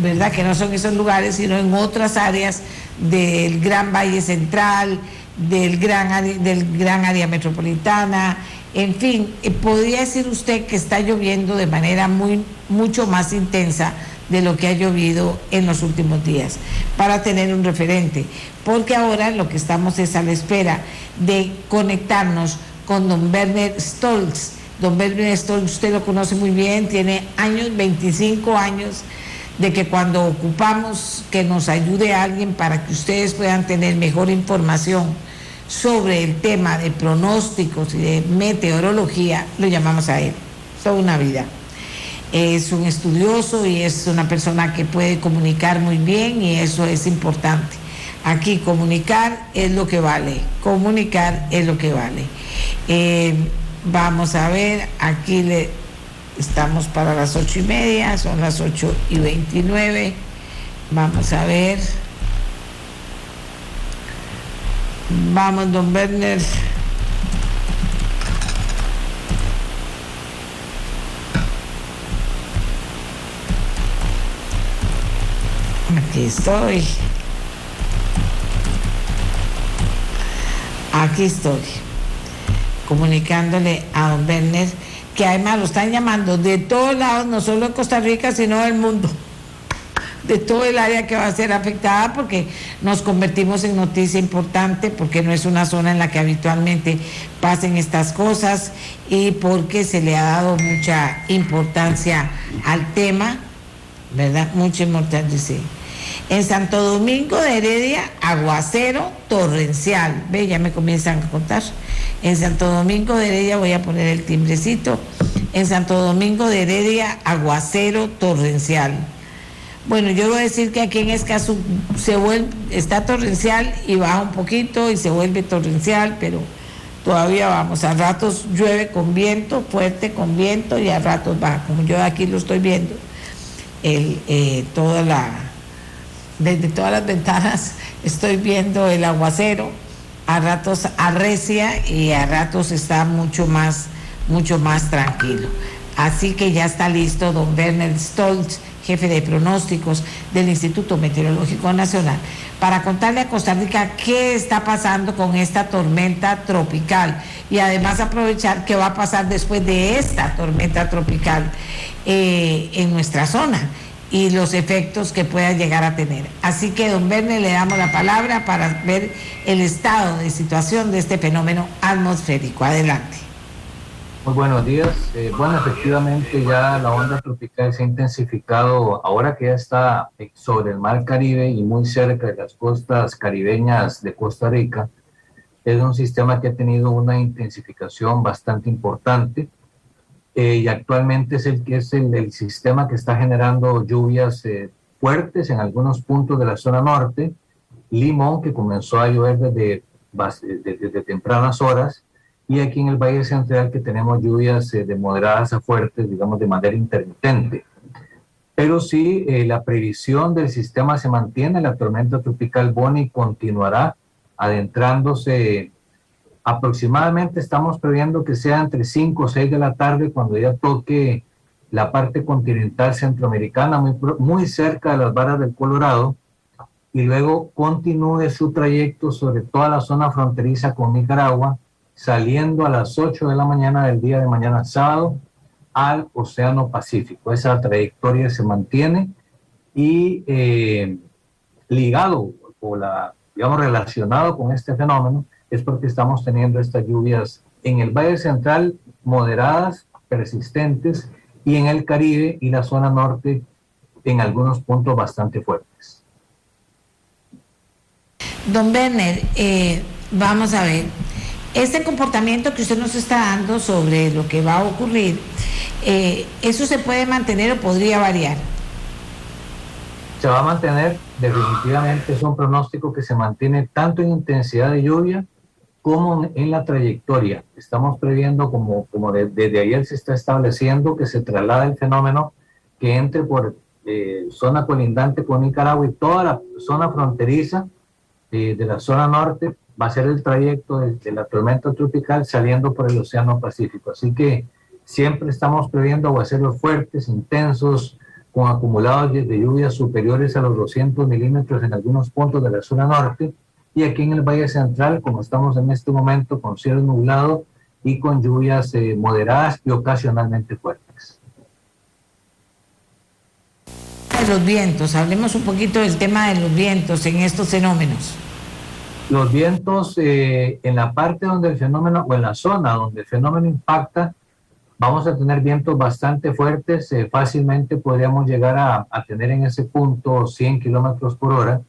¿verdad? Que no son esos lugares, sino en otras áreas del Gran Valle Central, del gran, del gran área metropolitana, en fin, eh, podría decir usted que está lloviendo de manera muy, mucho más intensa de lo que ha llovido en los últimos días, para tener un referente, porque ahora lo que estamos es a la espera de conectarnos con don Werner Stolz. Don Werner Stolz, usted lo conoce muy bien, tiene años, 25 años de que cuando ocupamos que nos ayude alguien para que ustedes puedan tener mejor información sobre el tema de pronósticos y de meteorología, lo llamamos a él. Toda una vida. Es un estudioso y es una persona que puede comunicar muy bien y eso es importante. Aquí comunicar es lo que vale, comunicar es lo que vale. Eh, vamos a ver, aquí le, Estamos para las ocho y media, son las ocho y veintinueve. Vamos a ver. Vamos, don Werner. Aquí estoy. Aquí estoy. Comunicándole a don Werner que además lo están llamando de todos lados, no solo de Costa Rica, sino del mundo, de todo el área que va a ser afectada, porque nos convertimos en noticia importante, porque no es una zona en la que habitualmente pasen estas cosas y porque se le ha dado mucha importancia al tema, ¿verdad? Mucha importancia, sí. En Santo Domingo de Heredia, aguacero torrencial. Ve, ya me comienzan a contar. En Santo Domingo de Heredia, voy a poner el timbrecito. En Santo Domingo de Heredia, aguacero torrencial. Bueno, yo voy a decir que aquí en Escazú se vuelve, está torrencial y baja un poquito y se vuelve torrencial, pero todavía vamos. A ratos llueve con viento, fuerte con viento y a ratos baja. Como yo aquí lo estoy viendo, el, eh, toda la desde todas las ventanas [laughs] estoy viendo el aguacero, a ratos arrecia y a ratos está mucho más, mucho más tranquilo. Así que ya está listo don Werner Stolz, jefe de pronósticos del Instituto Meteorológico Nacional, para contarle a Costa Rica qué está pasando con esta tormenta tropical y además aprovechar qué va a pasar después de esta tormenta tropical eh, en nuestra zona y los efectos que pueda llegar a tener. Así que, don Verne, le damos la palabra para ver el estado de situación de este fenómeno atmosférico. Adelante. Muy buenos días. Eh, bueno, efectivamente ya la onda tropical se ha intensificado ahora que ya está eh, sobre el mar Caribe y muy cerca de las costas caribeñas de Costa Rica. Es un sistema que ha tenido una intensificación bastante importante eh, y actualmente es el que es el, sistema que está generando lluvias eh, fuertes en algunos puntos de la zona norte, Limón, que comenzó a llover desde, desde, tempranas horas, y aquí en el Valle Central que tenemos lluvias eh, de moderadas a fuertes, digamos de manera intermitente. Pero sí, la previsión del sistema se mantiene, la tormenta tropical Bonnie continuará adentrándose aproximadamente estamos previendo que sea entre 5 o 6 de la tarde cuando ya toque la parte continental centroamericana, muy, muy cerca de las barras del Colorado, y luego continúe su trayecto sobre toda la zona fronteriza con Nicaragua, saliendo a las 8 de la mañana del día de mañana sábado al Océano Pacífico. Esa trayectoria se mantiene y eh, ligado o la, digamos, relacionado con este fenómeno es porque estamos teniendo estas lluvias en el Valle Central moderadas, persistentes, y en el Caribe y la zona norte en algunos puntos bastante fuertes. Don Werner, eh, vamos a ver, este comportamiento que usted nos está dando sobre lo que va a ocurrir, eh, ¿eso se puede mantener o podría variar? Se va a mantener, definitivamente es un pronóstico que se mantiene tanto en intensidad de lluvia como en la trayectoria. Estamos previendo, como, como desde ayer se está estableciendo, que se traslada el fenómeno que entre por eh, zona colindante con Nicaragua y toda la zona fronteriza eh, de la zona norte va a ser el trayecto de, la tormenta tropical saliendo por el Océano Pacífico. Así que siempre estamos previendo aguaceros fuertes, intensos, con acumulados de lluvias superiores a los 200 milímetros en algunos puntos de la zona norte y aquí en el Valle Central, como estamos en este momento, con cielo nublado y con lluvias eh, moderadas y ocasionalmente fuertes. Los vientos, hablemos un poquito del tema de los vientos en estos fenómenos. Los vientos eh, en la parte donde el fenómeno, o en la zona donde el fenómeno impacta, vamos a tener vientos bastante fuertes, eh, fácilmente podríamos llegar a, tener en ese punto 100 kilómetros por hora.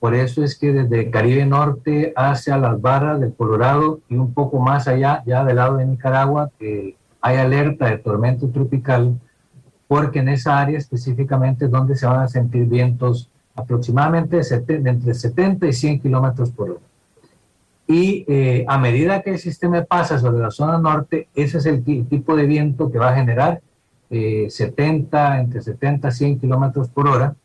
Por eso es que desde Caribe Norte hacia las barras del Colorado y un poco más allá, ya del lado de Nicaragua, hay alerta de tormenta tropical, porque en esa área específicamente es donde se van a sentir vientos aproximadamente de entre 70 y 100 kilómetros por hora. Y eh, a medida que el sistema pasa sobre la zona norte, ese es el tipo de viento que va a generar 70, eh, entre 70 y 100 kilómetros por hora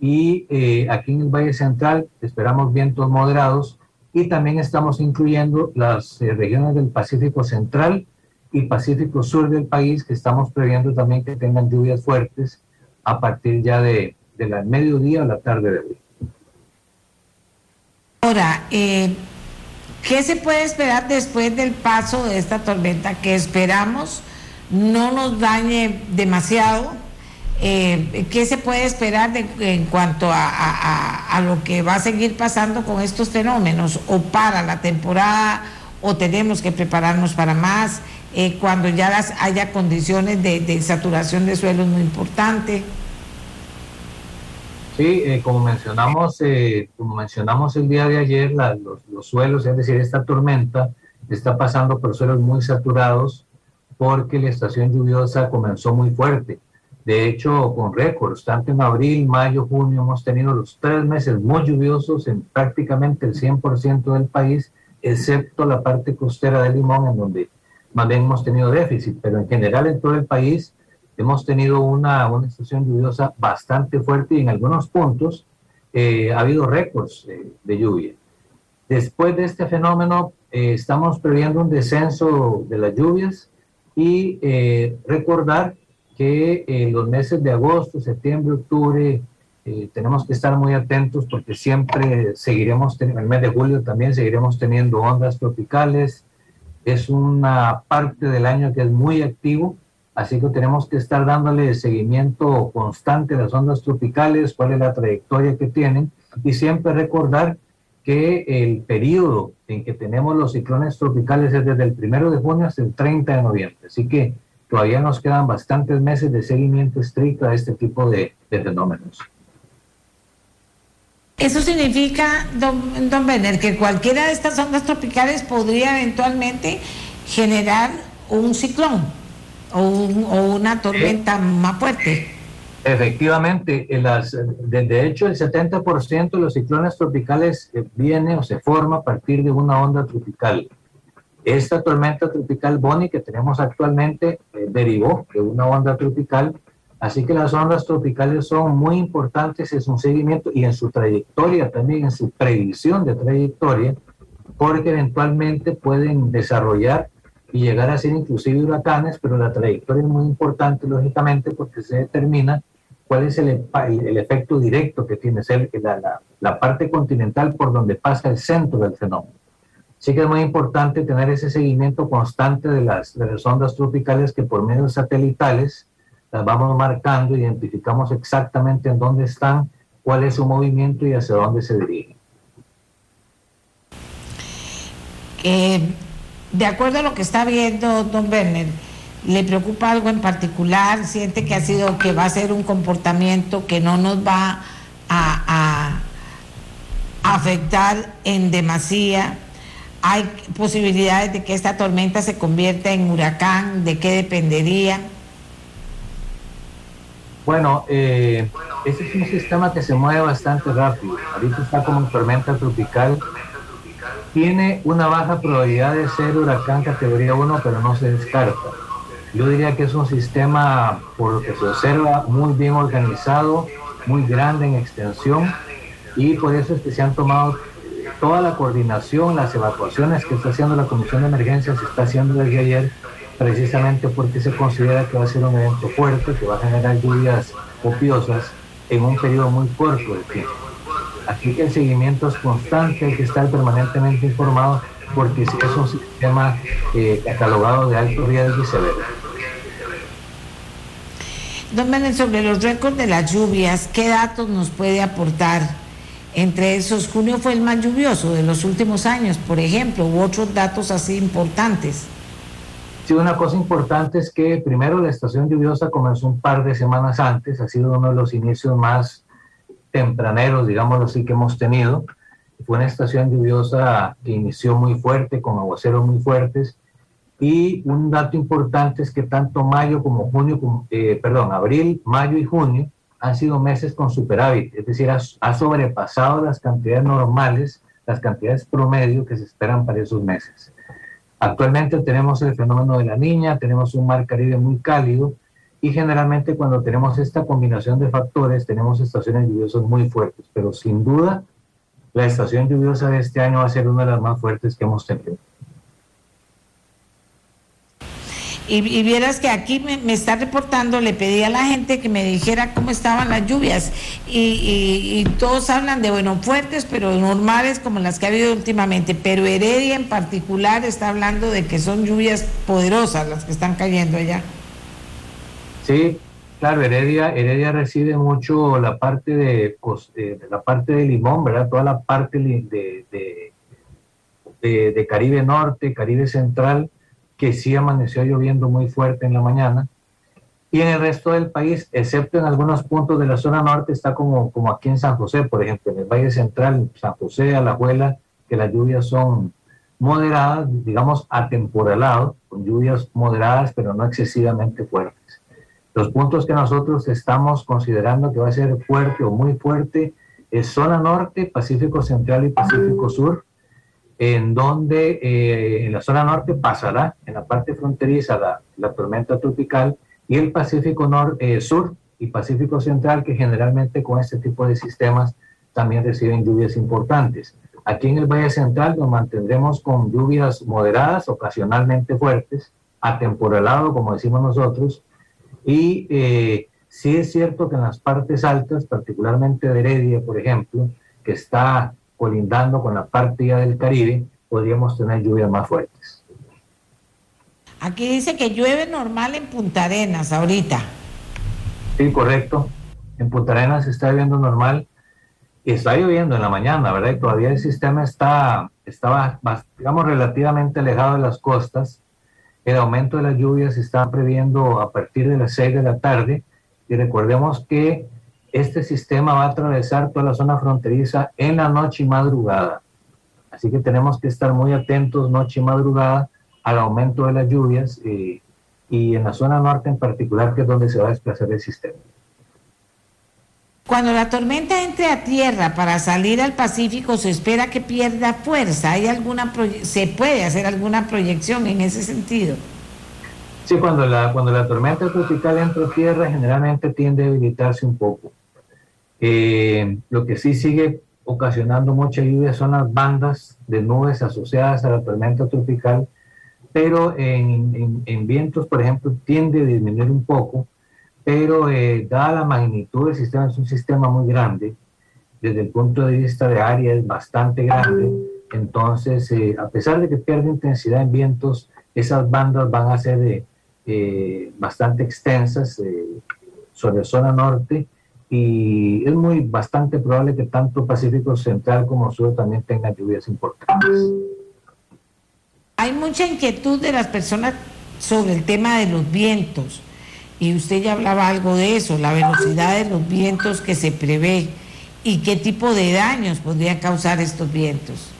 y eh, aquí en el Valle Central esperamos vientos moderados y también estamos incluyendo las eh, regiones del Pacífico Central y Pacífico Sur del país que estamos previendo también que tengan lluvias fuertes a partir ya de, de la mediodía o la tarde de hoy. Ahora, eh, ¿qué se puede esperar después del paso de esta tormenta que esperamos no nos dañe demasiado? Eh, ¿Qué se puede esperar en cuanto a, lo que va a seguir pasando con estos fenómenos? ¿O para la temporada? ¿O tenemos que prepararnos para más? Eh, cuando ya las, haya condiciones de, saturación de suelos muy importante. Sí, eh, como mencionamos, como mencionamos el día de ayer, los, los, suelos, es decir, esta tormenta está pasando por suelos muy saturados porque la estación lluviosa comenzó muy fuerte. De hecho, con récords, tanto en abril, mayo, junio, hemos tenido los tres meses muy lluviosos en prácticamente el 100% del país, excepto la parte costera de Limón, en donde más bien hemos tenido déficit, pero en general en todo el país hemos tenido una, una estación lluviosa bastante fuerte y en algunos puntos eh, ha habido récords de lluvia. Después de este fenómeno, eh, estamos previendo un descenso de las lluvias y eh, recordar que en los meses de agosto, septiembre, octubre, eh, tenemos que estar muy atentos porque siempre seguiremos, en el mes de julio también seguiremos teniendo ondas tropicales. Es una parte del año que es muy activo, así que tenemos que estar dándole seguimiento constante a las ondas tropicales, cuál es la trayectoria que tienen y siempre recordar que el periodo en que tenemos los ciclones tropicales es desde el primero de junio hasta el 30 de noviembre. Así que todavía nos quedan bastantes meses de seguimiento estricto a este tipo de, fenómenos. Eso significa, don, don Benner, que cualquiera de estas ondas tropicales podría eventualmente generar un ciclón o, una tormenta más fuerte. Efectivamente, las, de, hecho el 70% de los ciclones tropicales eh, viene o se forma a partir de una onda tropical. Esta tormenta tropical Bonnie que tenemos actualmente eh, derivó de una onda tropical, así que las ondas tropicales son muy importantes en su seguimiento y en su trayectoria también, en su previsión de trayectoria, porque eventualmente pueden desarrollar y llegar a ser inclusive huracanes, pero la trayectoria es muy importante, lógicamente, porque se determina cuál es el, el, efecto directo que tiene la, la, parte continental por donde pasa el centro del fenómeno. Sí que es muy importante tener ese seguimiento constante de las, de las ondas tropicales que por medios satelitales las vamos marcando, identificamos exactamente en dónde están, cuál es su movimiento y hacia dónde se dirigen. Eh, de acuerdo a lo que está viendo don Werner, ¿le preocupa algo en particular? ¿Siente que ha sido, que va a ser un comportamiento que no nos va a, afectar en demasía? ¿Hay posibilidades de que esta tormenta se convierta en huracán? ¿De qué dependería? Bueno, eh, ese es un sistema que se mueve bastante rápido. Ahorita está como tormenta tropical. Tiene una baja probabilidad de ser huracán categoría 1, pero no se descarta. Yo diría que es un sistema, por lo que se observa, muy bien organizado, muy grande en extensión y por eso es que se han tomado toda la coordinación, las evacuaciones que está haciendo la Comisión de Emergencia, se está haciendo desde ayer precisamente porque se considera que va a ser un evento fuerte, que va a generar lluvias copiosas en un periodo muy corto de tiempo. Aquí que el seguimiento es constante, hay que estar permanentemente informado porque si es un sistema eh, catalogado de alto riesgo y severo. Don Manuel, sobre los récords de las lluvias, ¿qué datos nos puede aportar? Entre esos, junio fue el más lluvioso de los últimos años, por ejemplo, u otros datos así importantes. Sí, una cosa importante es que primero la estación lluviosa comenzó un par de semanas antes, ha sido uno de los inicios más tempraneros, digámoslo así, que hemos tenido. Fue una estación lluviosa que inició muy fuerte, con aguaceros muy fuertes. Y un dato importante es que tanto mayo como junio, eh, perdón, abril, mayo y junio han sido meses con superávit, es decir, ha, ha sobrepasado las cantidades normales, las cantidades promedio que se esperan para esos meses. Actualmente tenemos el fenómeno de la niña, tenemos un mar Caribe muy cálido y generalmente cuando tenemos esta combinación de factores tenemos estaciones lluviosas muy fuertes, pero sin duda la estación lluviosa de este año va a ser una de las más fuertes que hemos tenido. Y, vieras que aquí me, está reportando, le pedí a la gente que me dijera cómo estaban las lluvias y, todos hablan de, bueno, fuertes, pero normales como las que ha habido últimamente, pero Heredia en particular está hablando de que son lluvias poderosas las que están cayendo allá. Sí, claro, Heredia, Heredia recibe mucho la parte de, eh, la parte de Limón, ¿verdad? Toda la parte de, de, de Caribe Norte, Caribe Central que sí amaneció lloviendo muy fuerte en la mañana. Y en el resto del país, excepto en algunos puntos de la zona norte, está como, como aquí en San José, por ejemplo, en el Valle Central, San José, Alajuela, que las lluvias son moderadas, digamos atemporalados, con lluvias moderadas, pero no excesivamente fuertes. Los puntos que nosotros estamos considerando que va a ser fuerte o muy fuerte es zona norte, Pacífico Central y Pacífico Sur, en donde eh, en la zona norte pasará, en la parte fronteriza, la, la tormenta tropical y el Pacífico eh, Sur y Pacífico Central, que generalmente con este tipo de sistemas también reciben lluvias importantes. Aquí en el Valle Central nos mantendremos con lluvias moderadas, ocasionalmente fuertes, atemporalado, como decimos nosotros, y eh, sí es cierto que en las partes altas, particularmente de Heredia, por ejemplo, que está colindando con la parte ya del Caribe, podríamos tener lluvias más fuertes. Aquí dice que llueve normal en Punta Arenas ahorita. Sí, correcto. En Punta Arenas está lloviendo normal. Está lloviendo en la mañana, ¿verdad? Y todavía el sistema está, estaba, digamos, relativamente alejado de las costas. El aumento de las lluvias se está previendo a partir de las 6 de la tarde. Y recordemos que este sistema va a atravesar toda la zona fronteriza en la noche y madrugada. Así que tenemos que estar muy atentos noche y madrugada al aumento de las lluvias eh, y en la zona norte en particular, que es donde se va a desplazar el sistema. Cuando la tormenta entre a tierra para salir al Pacífico, se espera que pierda fuerza. ¿Hay alguna ¿Se puede hacer alguna proyección en ese sentido? Sí, cuando la, cuando la tormenta tropical entra a tierra, generalmente tiende a debilitarse un poco. Eh, lo que sí sigue ocasionando mucha lluvia son las bandas de nubes asociadas a la tormenta tropical, pero en, vientos, por ejemplo, tiende a disminuir un poco, pero eh, dada la magnitud del sistema, es un sistema muy grande, desde el punto de vista de área es bastante grande, entonces, eh, a pesar de que pierde intensidad en vientos, esas bandas van a ser eh, bastante extensas eh, sobre zona norte y es muy bastante probable que tanto Pacífico Central como Sur también tengan lluvias importantes. Hay mucha inquietud de las personas sobre el tema de los vientos y usted ya hablaba algo de eso, la velocidad de los vientos que se prevé y qué tipo de daños podrían causar estos vientos.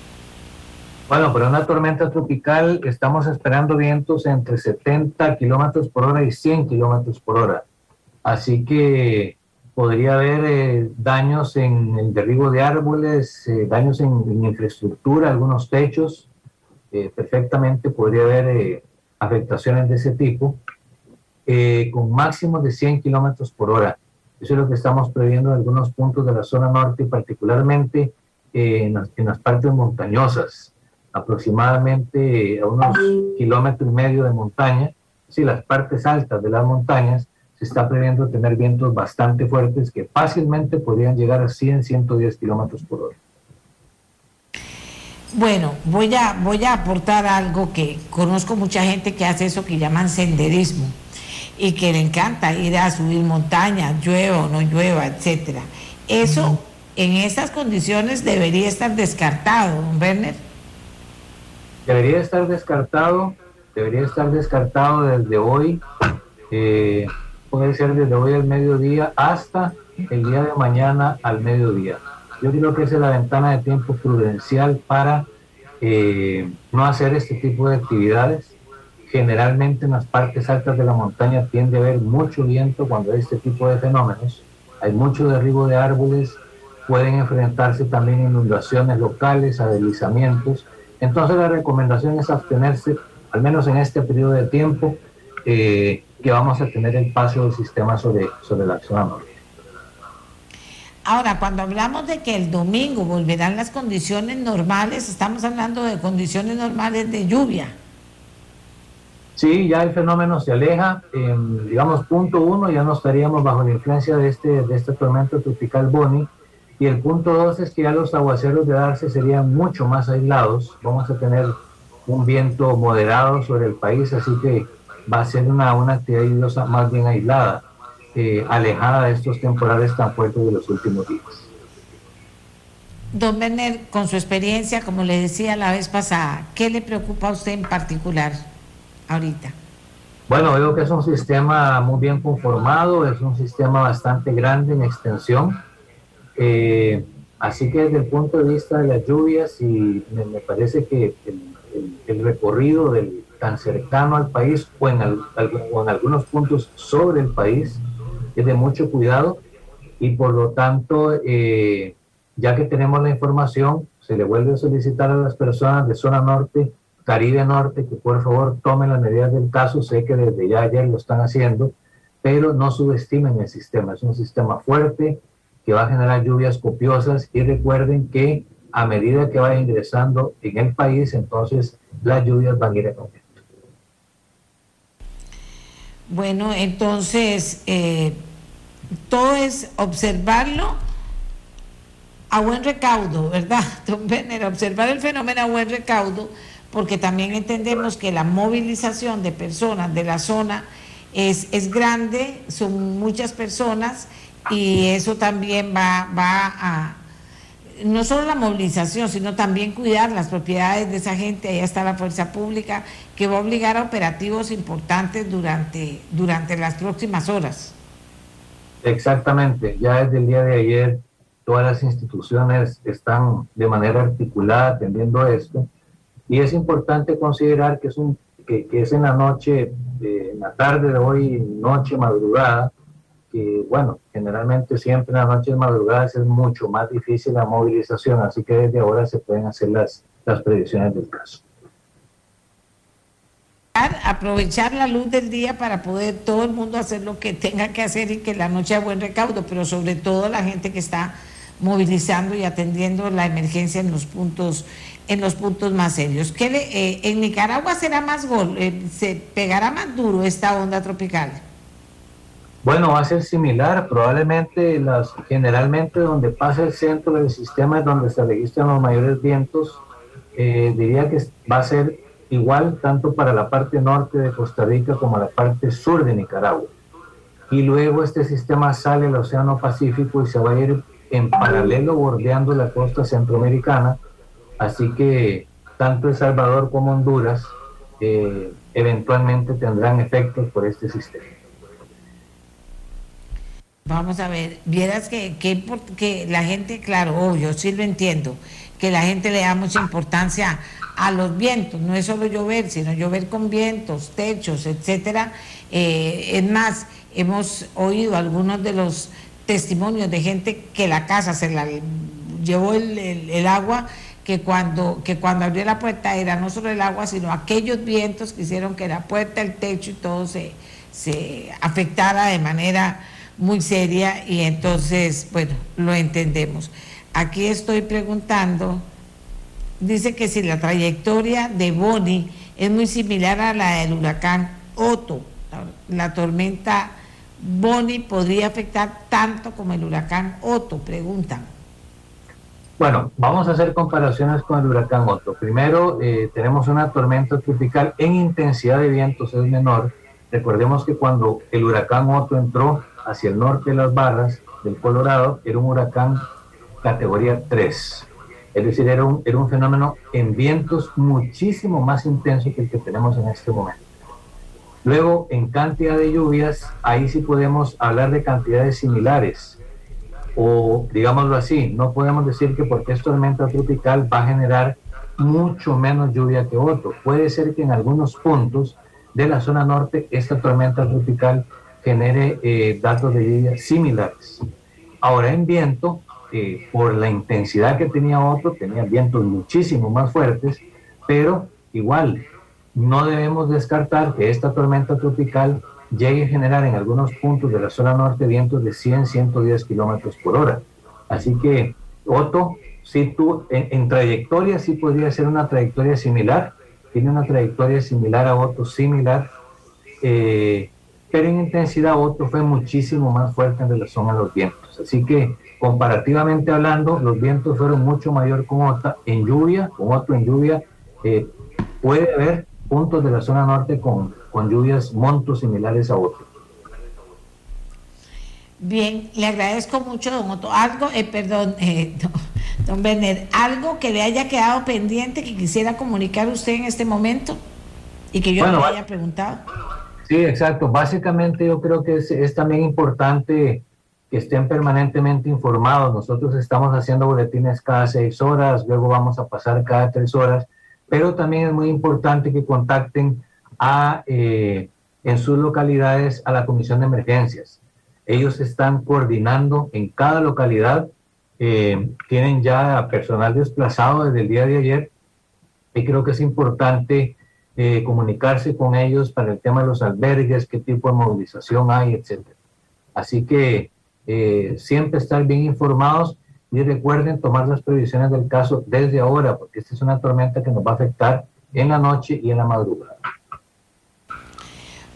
Bueno, para una tormenta tropical estamos esperando vientos entre 70 kilómetros por hora y 100 kilómetros por hora. Así que podría haber eh, daños en el derribo de árboles, eh, daños en, infraestructura, algunos techos. Eh, perfectamente podría haber afectaciones de ese tipo, con máximos de 100 kilómetros por hora. Eso es lo que estamos previendo en algunos puntos de la zona norte, particularmente en las partes montañosas aproximadamente a unos kilómetros y medio de montaña, si las partes altas de las montañas se está previendo tener vientos bastante fuertes que fácilmente podrían llegar a 100, 110 kilómetros por hora. Bueno, voy a, voy a aportar algo que conozco mucha gente que hace eso que llaman senderismo y que le encanta ir a subir montaña, llueva o no llueva, etcétera. Eso en estas condiciones debería estar descartado, don Werner. Debería estar descartado, debería estar descartado desde hoy, eh, puede ser desde hoy al mediodía hasta el día de mañana al mediodía. Yo creo que esa es la ventana de tiempo prudencial para eh, no hacer este tipo de actividades. Generalmente en las partes altas de la montaña tiende a haber mucho viento cuando hay este tipo de fenómenos. Hay mucho derribo de árboles, pueden enfrentarse también inundaciones locales, a deslizamientos entonces la recomendación es abstenerse, al menos en este periodo de tiempo, eh, que vamos a tener el paso del sistema sobre, sobre la zona norte. Ahora, cuando hablamos de que el domingo volverán las condiciones normales, estamos hablando de condiciones normales de lluvia. Sí, ya el fenómeno se aleja. digamos, punto uno, ya no estaríamos bajo la influencia de este, de este tormento tropical Bonnie y el punto dos es que ya los aguaceros de darse serían mucho más aislados. Vamos a tener un viento moderado sobre el país, así que va a ser una, una actividad más bien aislada, eh, alejada de estos temporales tan fuertes de los últimos días. Don Werner, con su experiencia, como le decía la vez pasada, ¿qué le preocupa a usted en particular ahorita? Bueno, veo que es un sistema muy bien conformado, es un sistema bastante grande en extensión eh, así que desde el punto de vista de las lluvias, y me, parece que el, recorrido del, tan cercano al país o en, en algunos puntos sobre el país es de mucho cuidado y por lo tanto, eh, ya que tenemos la información, se le vuelve a solicitar a las personas de zona norte, Caribe Norte, que por favor tomen las medidas del caso. Sé que desde ya ayer lo están haciendo, pero no subestimen el sistema. Es un sistema fuerte, que va a generar lluvias copiosas y recuerden que a medida que vaya ingresando en el país, entonces las lluvias van a ir aumentando. Bueno, entonces eh, todo es observarlo a buen recaudo, ¿verdad? [laughs] Observar el fenómeno a buen recaudo, porque también entendemos que la movilización de personas de la zona es, es grande, son muchas personas y eso también va, va a, no solo la movilización, sino también cuidar las propiedades de esa gente, ahí está la fuerza pública, que va a obligar a operativos importantes durante, durante las próximas horas. Exactamente, ya desde el día de ayer todas las instituciones están de manera articulada atendiendo esto y es importante considerar que es, un, que, que es en la noche, en la tarde de hoy, noche, madrugada, y bueno, generalmente siempre en las noches madrugadas es mucho más difícil la movilización, así que desde ahora se pueden hacer las, las predicciones del caso. Aprovechar la luz del día para poder todo el mundo hacer lo que tenga que hacer y que la noche haya buen recaudo, pero sobre todo la gente que está movilizando y atendiendo la emergencia en los puntos en los puntos más serios. ¿Qué eh, ¿En Nicaragua será más gol? Eh, ¿Se pegará más duro esta onda tropical? Bueno, va a ser similar. Probablemente las, generalmente donde pasa el centro del sistema es donde se registran los mayores vientos. Eh, diría que va a ser igual tanto para la parte norte de Costa Rica como la parte sur de Nicaragua. Y luego este sistema sale al Océano Pacífico y se va a ir en paralelo bordeando la costa centroamericana. Así que tanto El Salvador como Honduras eh, eventualmente tendrán efectos por este sistema. Vamos a ver, vieras que, que, la gente, claro, yo sí lo entiendo, que la gente le da mucha importancia a los vientos, no es solo llover, sino llover con vientos, techos, etcétera. Eh, es más, hemos oído algunos de los testimonios de gente que la casa se la llevó el, agua, que cuando, que cuando abrió la puerta era no solo el agua, sino aquellos vientos que hicieron que la puerta, el techo y todo se, se afectara de manera muy seria y entonces, bueno, lo entendemos. Aquí estoy preguntando, dice que si la trayectoria de Boni es muy similar a la del huracán Otto, la, tormenta Boni podría afectar tanto como el huracán Otto, preguntan. Bueno, vamos a hacer comparaciones con el huracán Otto. Primero, eh, tenemos una tormenta tropical en intensidad de vientos es menor. Recordemos que cuando el huracán Otto entró hacia el norte de las barras del Colorado, era un huracán categoría 3. Es decir, era un, era un fenómeno en vientos muchísimo más intenso que el que tenemos en este momento. Luego, en cantidad de lluvias, ahí sí podemos hablar de cantidades similares. O, digámoslo así, no podemos decir que porque es tormenta tropical va a generar mucho menos lluvia que otro. Puede ser que en algunos puntos de la zona norte esta tormenta tropical genere eh, datos de lluvia similares. Ahora en viento, eh, por la intensidad que tenía otro, tenía vientos muchísimo más fuertes, pero igual no debemos descartar que esta tormenta tropical llegue a generar en algunos puntos de la zona norte vientos de 100, 110 kilómetros por hora. Así que Otto, si tú, en, trayectoria sí podría ser una trayectoria similar, tiene una trayectoria similar a Otto, similar, eh, pero en intensidad otro fue muchísimo más fuerte en relación a los vientos. Así que comparativamente hablando, los vientos fueron mucho mayor con otra en lluvia, con otro en lluvia. Eh, puede haber puntos de la zona norte con, con lluvias montos similares a otro. Bien, le agradezco mucho, don Otto. Algo, eh, perdón, [laughs] eh, don, don algo que le haya quedado pendiente que quisiera comunicar usted en este momento y que yo le haya preguntado. Sí, exacto. Básicamente yo creo que es, también importante que estén permanentemente informados. Nosotros estamos haciendo boletines cada seis horas, luego vamos a pasar cada tres horas, pero también es muy importante que contacten a, eh, en sus localidades a la Comisión de Emergencias. Ellos están coordinando en cada localidad, eh, tienen ya personal desplazado desde el día de ayer y creo que es importante eh, comunicarse con ellos para el tema de los albergues, qué tipo de movilización hay, etc. Así que eh, siempre estar bien informados y recuerden tomar las previsiones del caso desde ahora, porque esta es una tormenta que nos va a afectar en la noche y en la madrugada.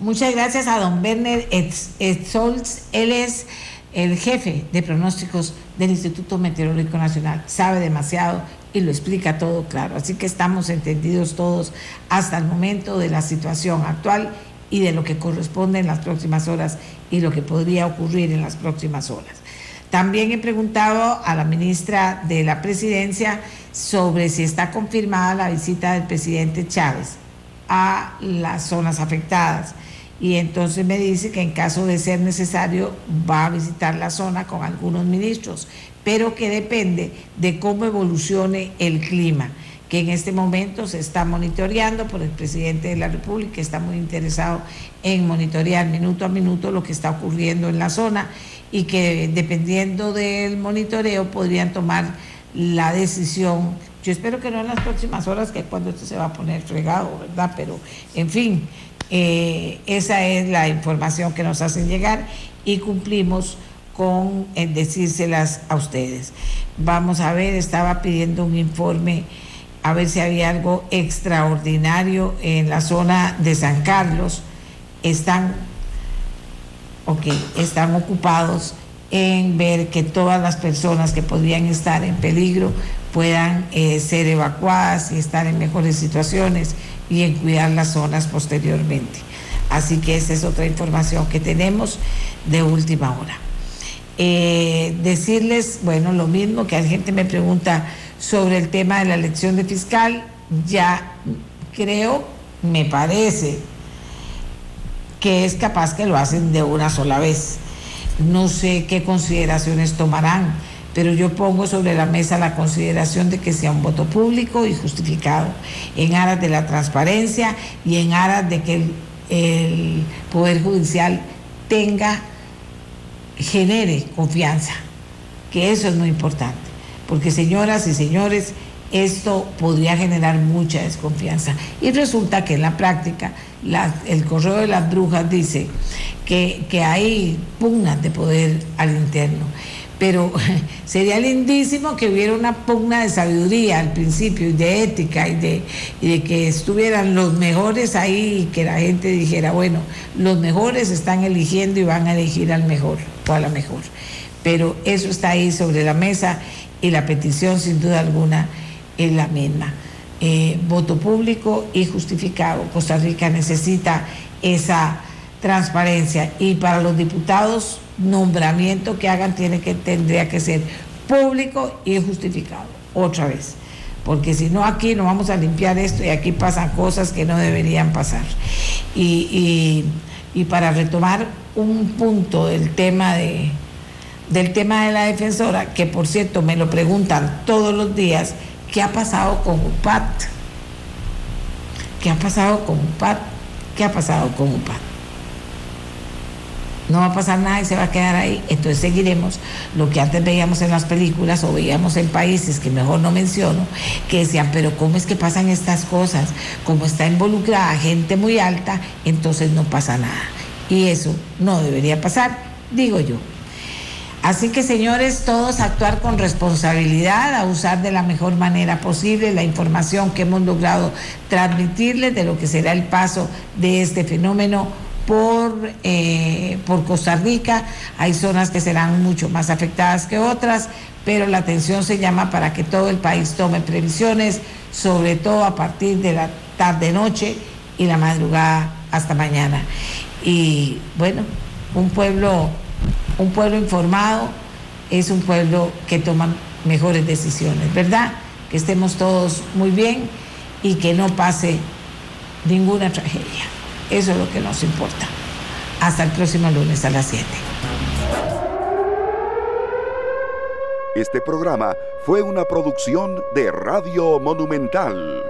Muchas gracias a don Werner Etzols. Él es el jefe de pronósticos del Instituto Meteorológico Nacional. Sabe demasiado y lo explica todo claro. Así que estamos entendidos todos hasta el momento de la situación actual y de lo que corresponde en las próximas horas y lo que podría ocurrir en las próximas horas. También he preguntado a la ministra de la Presidencia sobre si está confirmada la visita del presidente Chávez a las zonas afectadas. Y entonces me dice que en caso de ser necesario va a visitar la zona con algunos ministros pero que depende de cómo evolucione el clima que en este momento se está monitoreando por el presidente de la República, que está muy interesado en monitorear minuto a minuto lo que está ocurriendo en la zona y que dependiendo del monitoreo podrían tomar la decisión. Yo espero que no en las próximas horas, que es cuando esto se va a poner fregado, ¿verdad? Pero, en fin, eh, esa es la información que nos hacen llegar y cumplimos con decírselas a ustedes. Vamos a ver, estaba pidiendo un informe a ver si había algo extraordinario en la zona de San Carlos. Están, ok, están ocupados en ver que todas las personas que podrían estar en peligro puedan eh, ser evacuadas y estar en mejores situaciones y en cuidar las zonas posteriormente. Así que esa es otra información que tenemos de última hora. Eh, decirles, bueno, lo mismo que la gente me pregunta sobre el tema de la elección de fiscal, ya creo, me parece que es capaz que lo hacen de una sola vez. No sé qué consideraciones tomarán, pero yo pongo sobre la mesa la consideración de que sea un voto público y justificado, en aras de la transparencia y en aras de que el, Poder Judicial tenga genere confianza, que eso es muy importante, porque señoras y señores, esto podría generar mucha desconfianza. Y resulta que en la práctica el correo de las brujas dice que, que hay pugnas de poder al interno pero [laughs] sería lindísimo que hubiera una pugna de sabiduría al principio y de ética y de, que estuvieran los mejores ahí y que la gente dijera, bueno, los mejores están eligiendo y van a elegir al mejor o a la mejor. Pero eso está ahí sobre la mesa y la petición sin duda alguna es la misma. Eh, voto público y justificado. Costa Rica necesita esa transparencia y para los diputados nombramiento que hagan tiene que tendría que ser público y justificado otra vez. Porque si no aquí no vamos a limpiar esto y aquí pasan cosas que no deberían pasar. Y, y, para retomar un punto del tema de del tema de la defensora que por cierto me lo preguntan todos los días qué ha pasado con UPAT qué ha pasado con UPAT qué ha pasado con UPAT no va a pasar nada y se va a quedar ahí. Entonces seguiremos lo que antes veíamos en las películas o veíamos en países que mejor no menciono, que decían, pero ¿cómo es que pasan estas cosas? Como está involucrada gente muy alta, entonces no pasa nada. Y eso no debería pasar, digo yo. Así que señores, todos actuar con responsabilidad, a usar de la mejor manera posible la información que hemos logrado transmitirles de lo que será el paso de este fenómeno por, eh, por Costa Rica. Hay zonas que serán mucho más afectadas que otras, pero la atención se llama para que todo el país tome previsiones, sobre todo a partir de la tarde-noche y la madrugada hasta mañana. Y bueno, un pueblo, un pueblo informado es un pueblo que toma mejores decisiones, ¿verdad? Que estemos todos muy bien y que no pase ninguna tragedia. Eso es lo que nos importa. Hasta el próximo lunes a las 7. Este programa fue una producción de Radio Monumental.